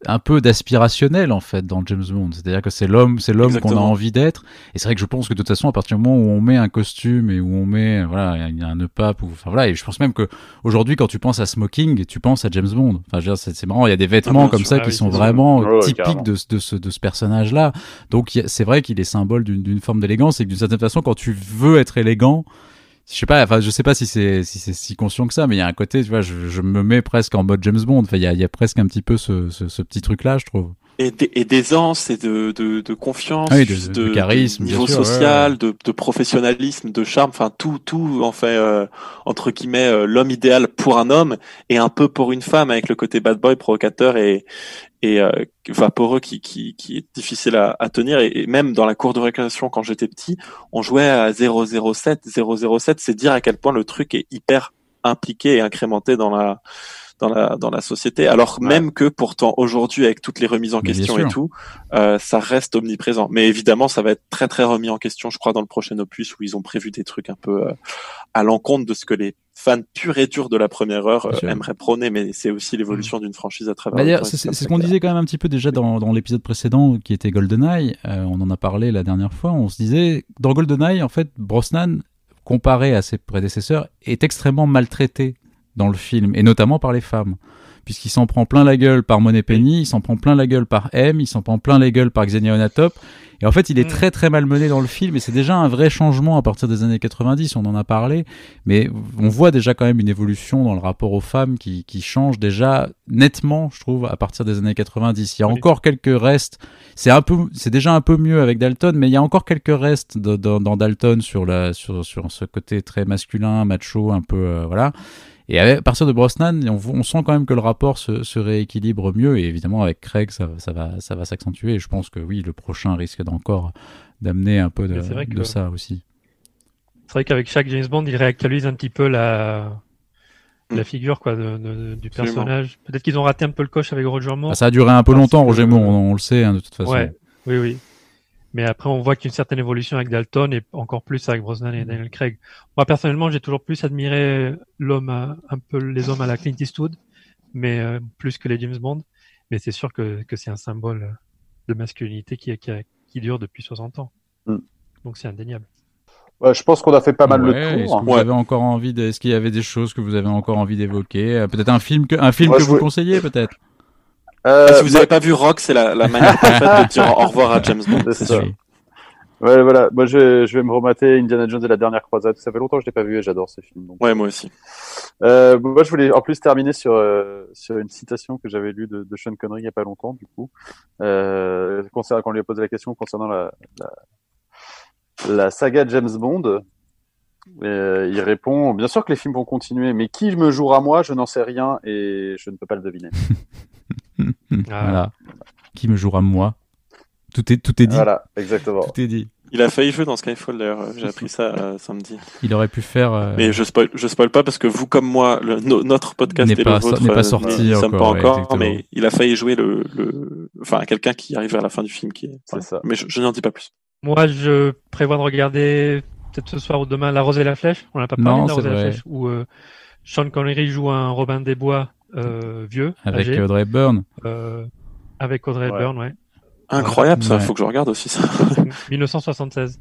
un peu d'aspirationnel en fait dans James Bond. C'est-à-dire que c'est l'homme, c'est l'homme qu'on a envie d'être. Et c'est vrai que je pense que de toute façon, à partir du moment où on met un costume et où on met voilà un nœud pape ou enfin voilà, et je pense même que aujourd'hui, quand tu penses à smoking, tu penses à James Bond. Enfin, c'est marrant, il y a des vêtements ah, comme ça qui sont vraiment typiques de, de, ce de ce personnage-là. Donc c'est vrai qu'il est symbole d'une forme d'élégance et que d'une certaine façon, quand tu veux être élégant je sais pas, enfin, je sais pas si c'est si conscient que ça, mais il y a un côté, tu vois, je, me mets presque en mode James Bond. Enfin, il y a, il y a presque un petit peu ce, ce, ce petit truc là, je trouve. Et, d'aisance et de, de, de confiance, Ah oui, de- juste de charisme, niveau sûr, ouais, social, De, de professionnalisme, de charme, enfin tout, tout en fait euh, entre guillemets euh, l'homme idéal pour un homme et un peu pour une femme avec le côté bad boy provocateur et et euh, vaporeux qui, qui, qui est difficile à, à tenir. Et, et même dans la cour de récréation quand j'étais petit, on jouait à 007, 007, c'est dire à quel point le truc est hyper impliqué et incrémenté dans la dans la dans la société alors Ouais. même que pourtant aujourd'hui avec toutes les remises en Mais question et tout euh, ça reste omniprésent. Mais évidemment ça va être très très remis en question je crois dans le prochain opus où ils ont prévu des trucs un peu euh, à l'encontre de ce que les fans purs et durs de la première heure euh, aimeraient prôner. Mais c'est aussi l'évolution d'une franchise à travers Bah, d'ailleurs, c'est ce qu'on disait quand même un petit peu déjà dans, dans l'épisode précédent qui était GoldenEye. Euh, on en a parlé la dernière fois. On se disait, dans GoldenEye, en fait, Brosnan, comparé à ses prédécesseurs, est extrêmement maltraité dans le film, et notamment par les femmes. Puisqu'il s'en prend plein la gueule par Monet Penny, il s'en prend plein la gueule par M, il s'en prend plein la gueule par Xenia Onatop. Et en fait, il est Mm. très très malmené dans le film, et c'est déjà un vrai changement à partir des années 90, on en a parlé. Mais on voit déjà quand même une évolution dans le rapport aux femmes qui, qui change déjà nettement, je trouve, à partir des années 90. Il y a Oui. encore quelques restes. C'est un peu, c'est déjà un peu mieux avec Dalton, mais il y a encore quelques restes de- dans Dalton sur la, sur, sur ce côté très masculin, macho, un peu, euh, voilà. Et à partir de Brosnan, on, on sent quand même que le rapport se, se rééquilibre mieux. Et évidemment, avec Craig, ça, ça va, ça va s'accentuer. Et je pense que oui, le prochain risque d'encore d'amener un peu de, Mais c'est vrai que- de ça aussi. C'est vrai qu'avec chaque James Bond, il réactualise un petit peu la, Mm. la figure quoi, de, de- du personnage. Peut-être qu'ils ont raté un peu le coche avec Roger Moore. Ah, ça a duré un peu longtemps, Roger Moore, on, on le sait hein, de toute façon. Ouais, oui, oui. Mais après, on voit qu'il y a une certaine évolution avec Dalton et encore plus avec Brosnan et Daniel Craig. Moi, personnellement, j'ai toujours plus admiré l'homme, un peu les hommes à la Clint Eastwood, mais euh, plus que les James Bond. Mais c'est sûr que, que c'est un symbole de masculinité qui, qui, dure depuis 60 ans. Mm. Donc c'est indéniable. Ouais, je pense qu'on a fait pas mal Ouais, le Est-ce tour. que vous Ouais. avez encore envie de... Est-ce qu'il y avait des choses que vous avez encore envie d'évoquer? Euh, Peut-être un film que, un film que vous voulais- conseillez, peut-être? Euh, Ah, si vous bah, n'avez pas vu Rock c'est la, la manière parfaite de dire au revoir à James Bond c'est ça. Ouais, voilà. Moi, je, je vais me remater Indiana Jones et la dernière croisade. Ça fait longtemps que je l'ai pas vu et j'adore ce film. Donc. ouais moi aussi Euh, moi, je voulais en plus terminer sur euh, sur une citation que j'avais lue de, de Sean Connery il y a pas longtemps, du coup, euh, concernant quand on lui a posé la question concernant la la, la saga James Bond. Euh, il répond bien sûr que les films vont continuer, mais qui me jouera moi, je n'en sais rien et je ne peux pas le deviner. Ah. Voilà. Qui me jouera moi tout est, tout est dit. Voilà, exactement. Tout est dit. il a failli jouer dans Skyfall d'ailleurs euh, j'ai appris ça euh, samedi Il aurait pu faire. euh, mais je spoil je spoil pas parce que vous comme moi le, no- notre podcast N'est pas- n'est pas euh, sorti sommes encore, pas ouais, encore exactement. mais il a failli jouer le, le... enfin quelqu'un qui arrive vers la fin du film qui est C'est ça. mais je, je n'en dis pas plus Moi, je prévois de regarder peut-être ce soir ou demain La Rose et la Flèche. On n'a pas parlé Non, de La Rose et la vrai. Flèche où euh, Sean Connery joue un Robin des Bois euh, vieux, avec âgé, Audrey Hepburn. euh, avec Audrey Ouais. Hepburn, ouais. incroyable ça Ouais. faut que je regarde aussi ça 1976.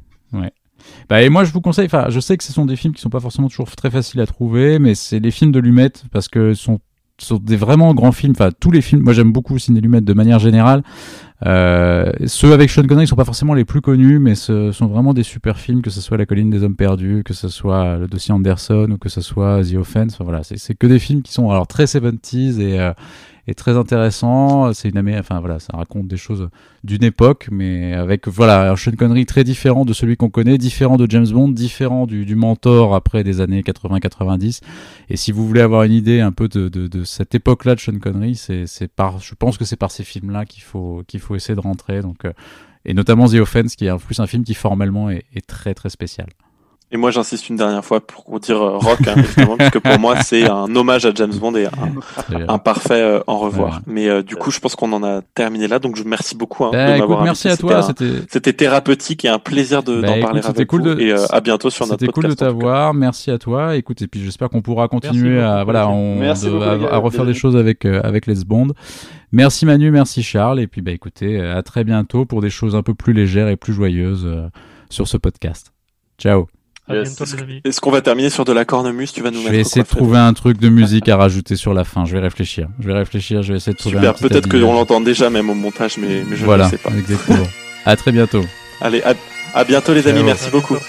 Bah, et moi, je vous conseille, enfin, je sais que ce sont des films qui sont pas forcément toujours très faciles à trouver, mais c'est les films de Lumet parce que ce sont, sont des vraiment grands films. Enfin, tous les films, moi j'aime beaucoup le ciné Lumet de manière générale. Euh, ceux avec Sean Connery sont pas forcément les plus connus, mais ce sont vraiment des super films, que ce soit La colline des hommes perdus, que ce soit Le dossier Anderson ou que ce soit The Offense. Enfin, voilà, c'est c'est que des films qui sont alors très 70s et, euh, et très intéressants. C'est une amé- enfin voilà, ça raconte des choses d'une époque, mais avec voilà un Sean Connery très différent de celui qu'on connaît, différent de James Bond, différent du, du mentor après des années 80-90. Et si vous voulez avoir une idée un peu de, de, de cette époque-là de Sean Connery, c'est par, je pense que c'est par ces films-là qu'il faut qu'il faut essayer de rentrer. Donc euh, et notamment The Offense, qui est en plus un film qui formellement est, est très très spécial. Et moi, j'insiste une dernière fois pour dire euh, rock, hein, évidemment, parce que pour moi, c'est un hommage à James Bond et un, parfait euh, en revoir. Voilà. Mais euh, du coup, je pense qu'on en a terminé là, donc je vous remercie beaucoup hein, Bah, de écoute, m'avoir merci invité. à toi. C'était thérapeutique et un plaisir de- Bah, d'en écoute, parler c'était avec cool vous. de- Et euh, à bientôt sur notre C'était cool de podcast. t'avoir, merci à toi. Écoute, et puis j'espère qu'on pourra continuer à voilà, Mathieu. on, Merci de- beaucoup, à, les gars, à refaire des choses avec euh, avec les Bond. Merci Manu, merci Charles, et puis bah écoutez, euh, à très bientôt pour des choses un peu plus légères et plus joyeuses euh, sur ce podcast. Ciao. À Yes. bientôt, les amis. Est-ce qu'on va terminer sur de la cornemuse Tu vas nous Je mettre vais essayer de trouver un truc de musique à rajouter sur la fin. Je vais réfléchir. Je vais réfléchir. Je vais essayer de trouver un Super. Peut-être qu'on l'entend déjà même au montage, mais, mais je voilà, ne sais pas. exactement. à très bientôt. Allez, à, à bientôt les amis. Ciao. Merci beaucoup. bientôt.